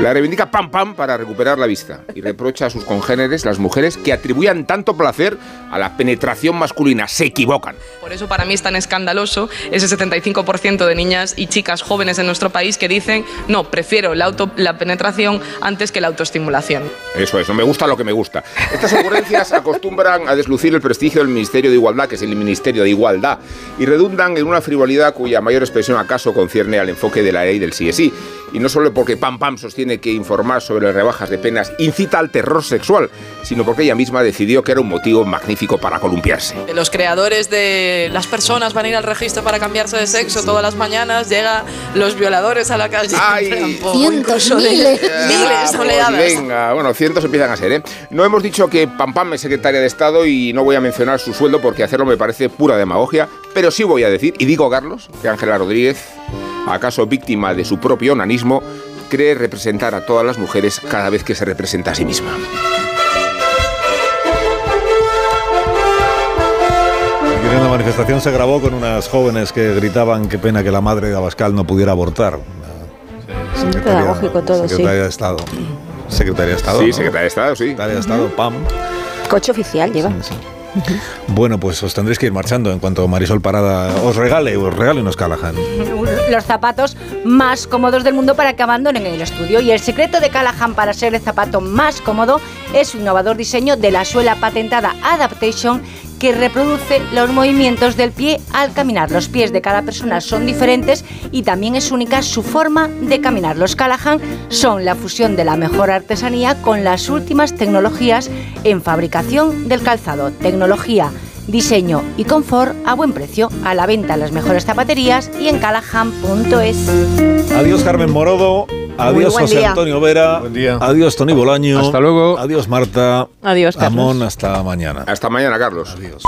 La reivindica pam pam para recuperar la vista y reprocha a sus congéneres, las mujeres, que atribuyan tanto placer a la penetración masculina. Se equivocan. Por eso para mí es tan escandaloso ese 75% de niñas y chicas jóvenes en nuestro país que dicen, no, prefiero la, auto, la penetración antes que la autoestimulación. Eso, eso, me gusta lo que me gusta. Estas ocurrencias acostumbran a deslucir el prestigio del Ministerio de Igualdad, que es el Ministerio de Igualdad, y en una frivolidad cuya mayor expresión acaso concierne al enfoque de la ley del sí es sí. Y no solo porque Pam Pam sostiene que informar sobre las rebajas de penas incita al terror sexual, sino porque ella misma decidió que era un motivo magnífico para columpiarse. Los creadores de las personas van a ir al registro para cambiarse de sexo todas las mañanas, llegan los violadores a la calle. ¡Ay! Cientos, miles, miles, oleadas. Venga, bueno, cientos empiezan a ser, ¿eh? No hemos dicho que Pam Pam es secretaria de Estado y no voy a mencionar su sueldo porque hacerlo me parece pura demagogia, pero sí voy a decir, y digo Carlos, que Ángela Rodríguez, acaso víctima de su propio onanismo, cree representar a todas las mujeres cada vez que se representa a sí misma. la manifestación se grabó con unas jóvenes que gritaban qué pena que la madre de Abascal no pudiera abortar. Pedagógico todo, Secretaria de Estado. Secretaria de Estado. Sí, Secretaria de Estado, sí. Secretaria de Estado, PAM. Coche oficial lleva. Bueno, pues os tendréis que ir marchando en cuanto Marisol Parada os regale, os regale unos Callahan. Los zapatos más cómodos del mundo para que abandonen el estudio. Y el secreto de Callahan para ser el zapato más cómodo es su innovador diseño de la suela patentada Adaptation que reproduce los movimientos del pie al caminar. Los pies de cada persona son diferentes y también es única su forma de caminar. Los Callahan son la fusión de la mejor artesanía con las últimas tecnologías en fabricación del calzado. Tecnología diseño y confort a buen precio, a la venta en las mejores zapaterías y en callahan.es. Adiós Carmen Morodo, adiós José Antonio Vera, adiós Tony Bolaño, hasta luego, adiós Marta, adiós Carlos. Amón, hasta mañana. Hasta mañana Carlos. Adiós.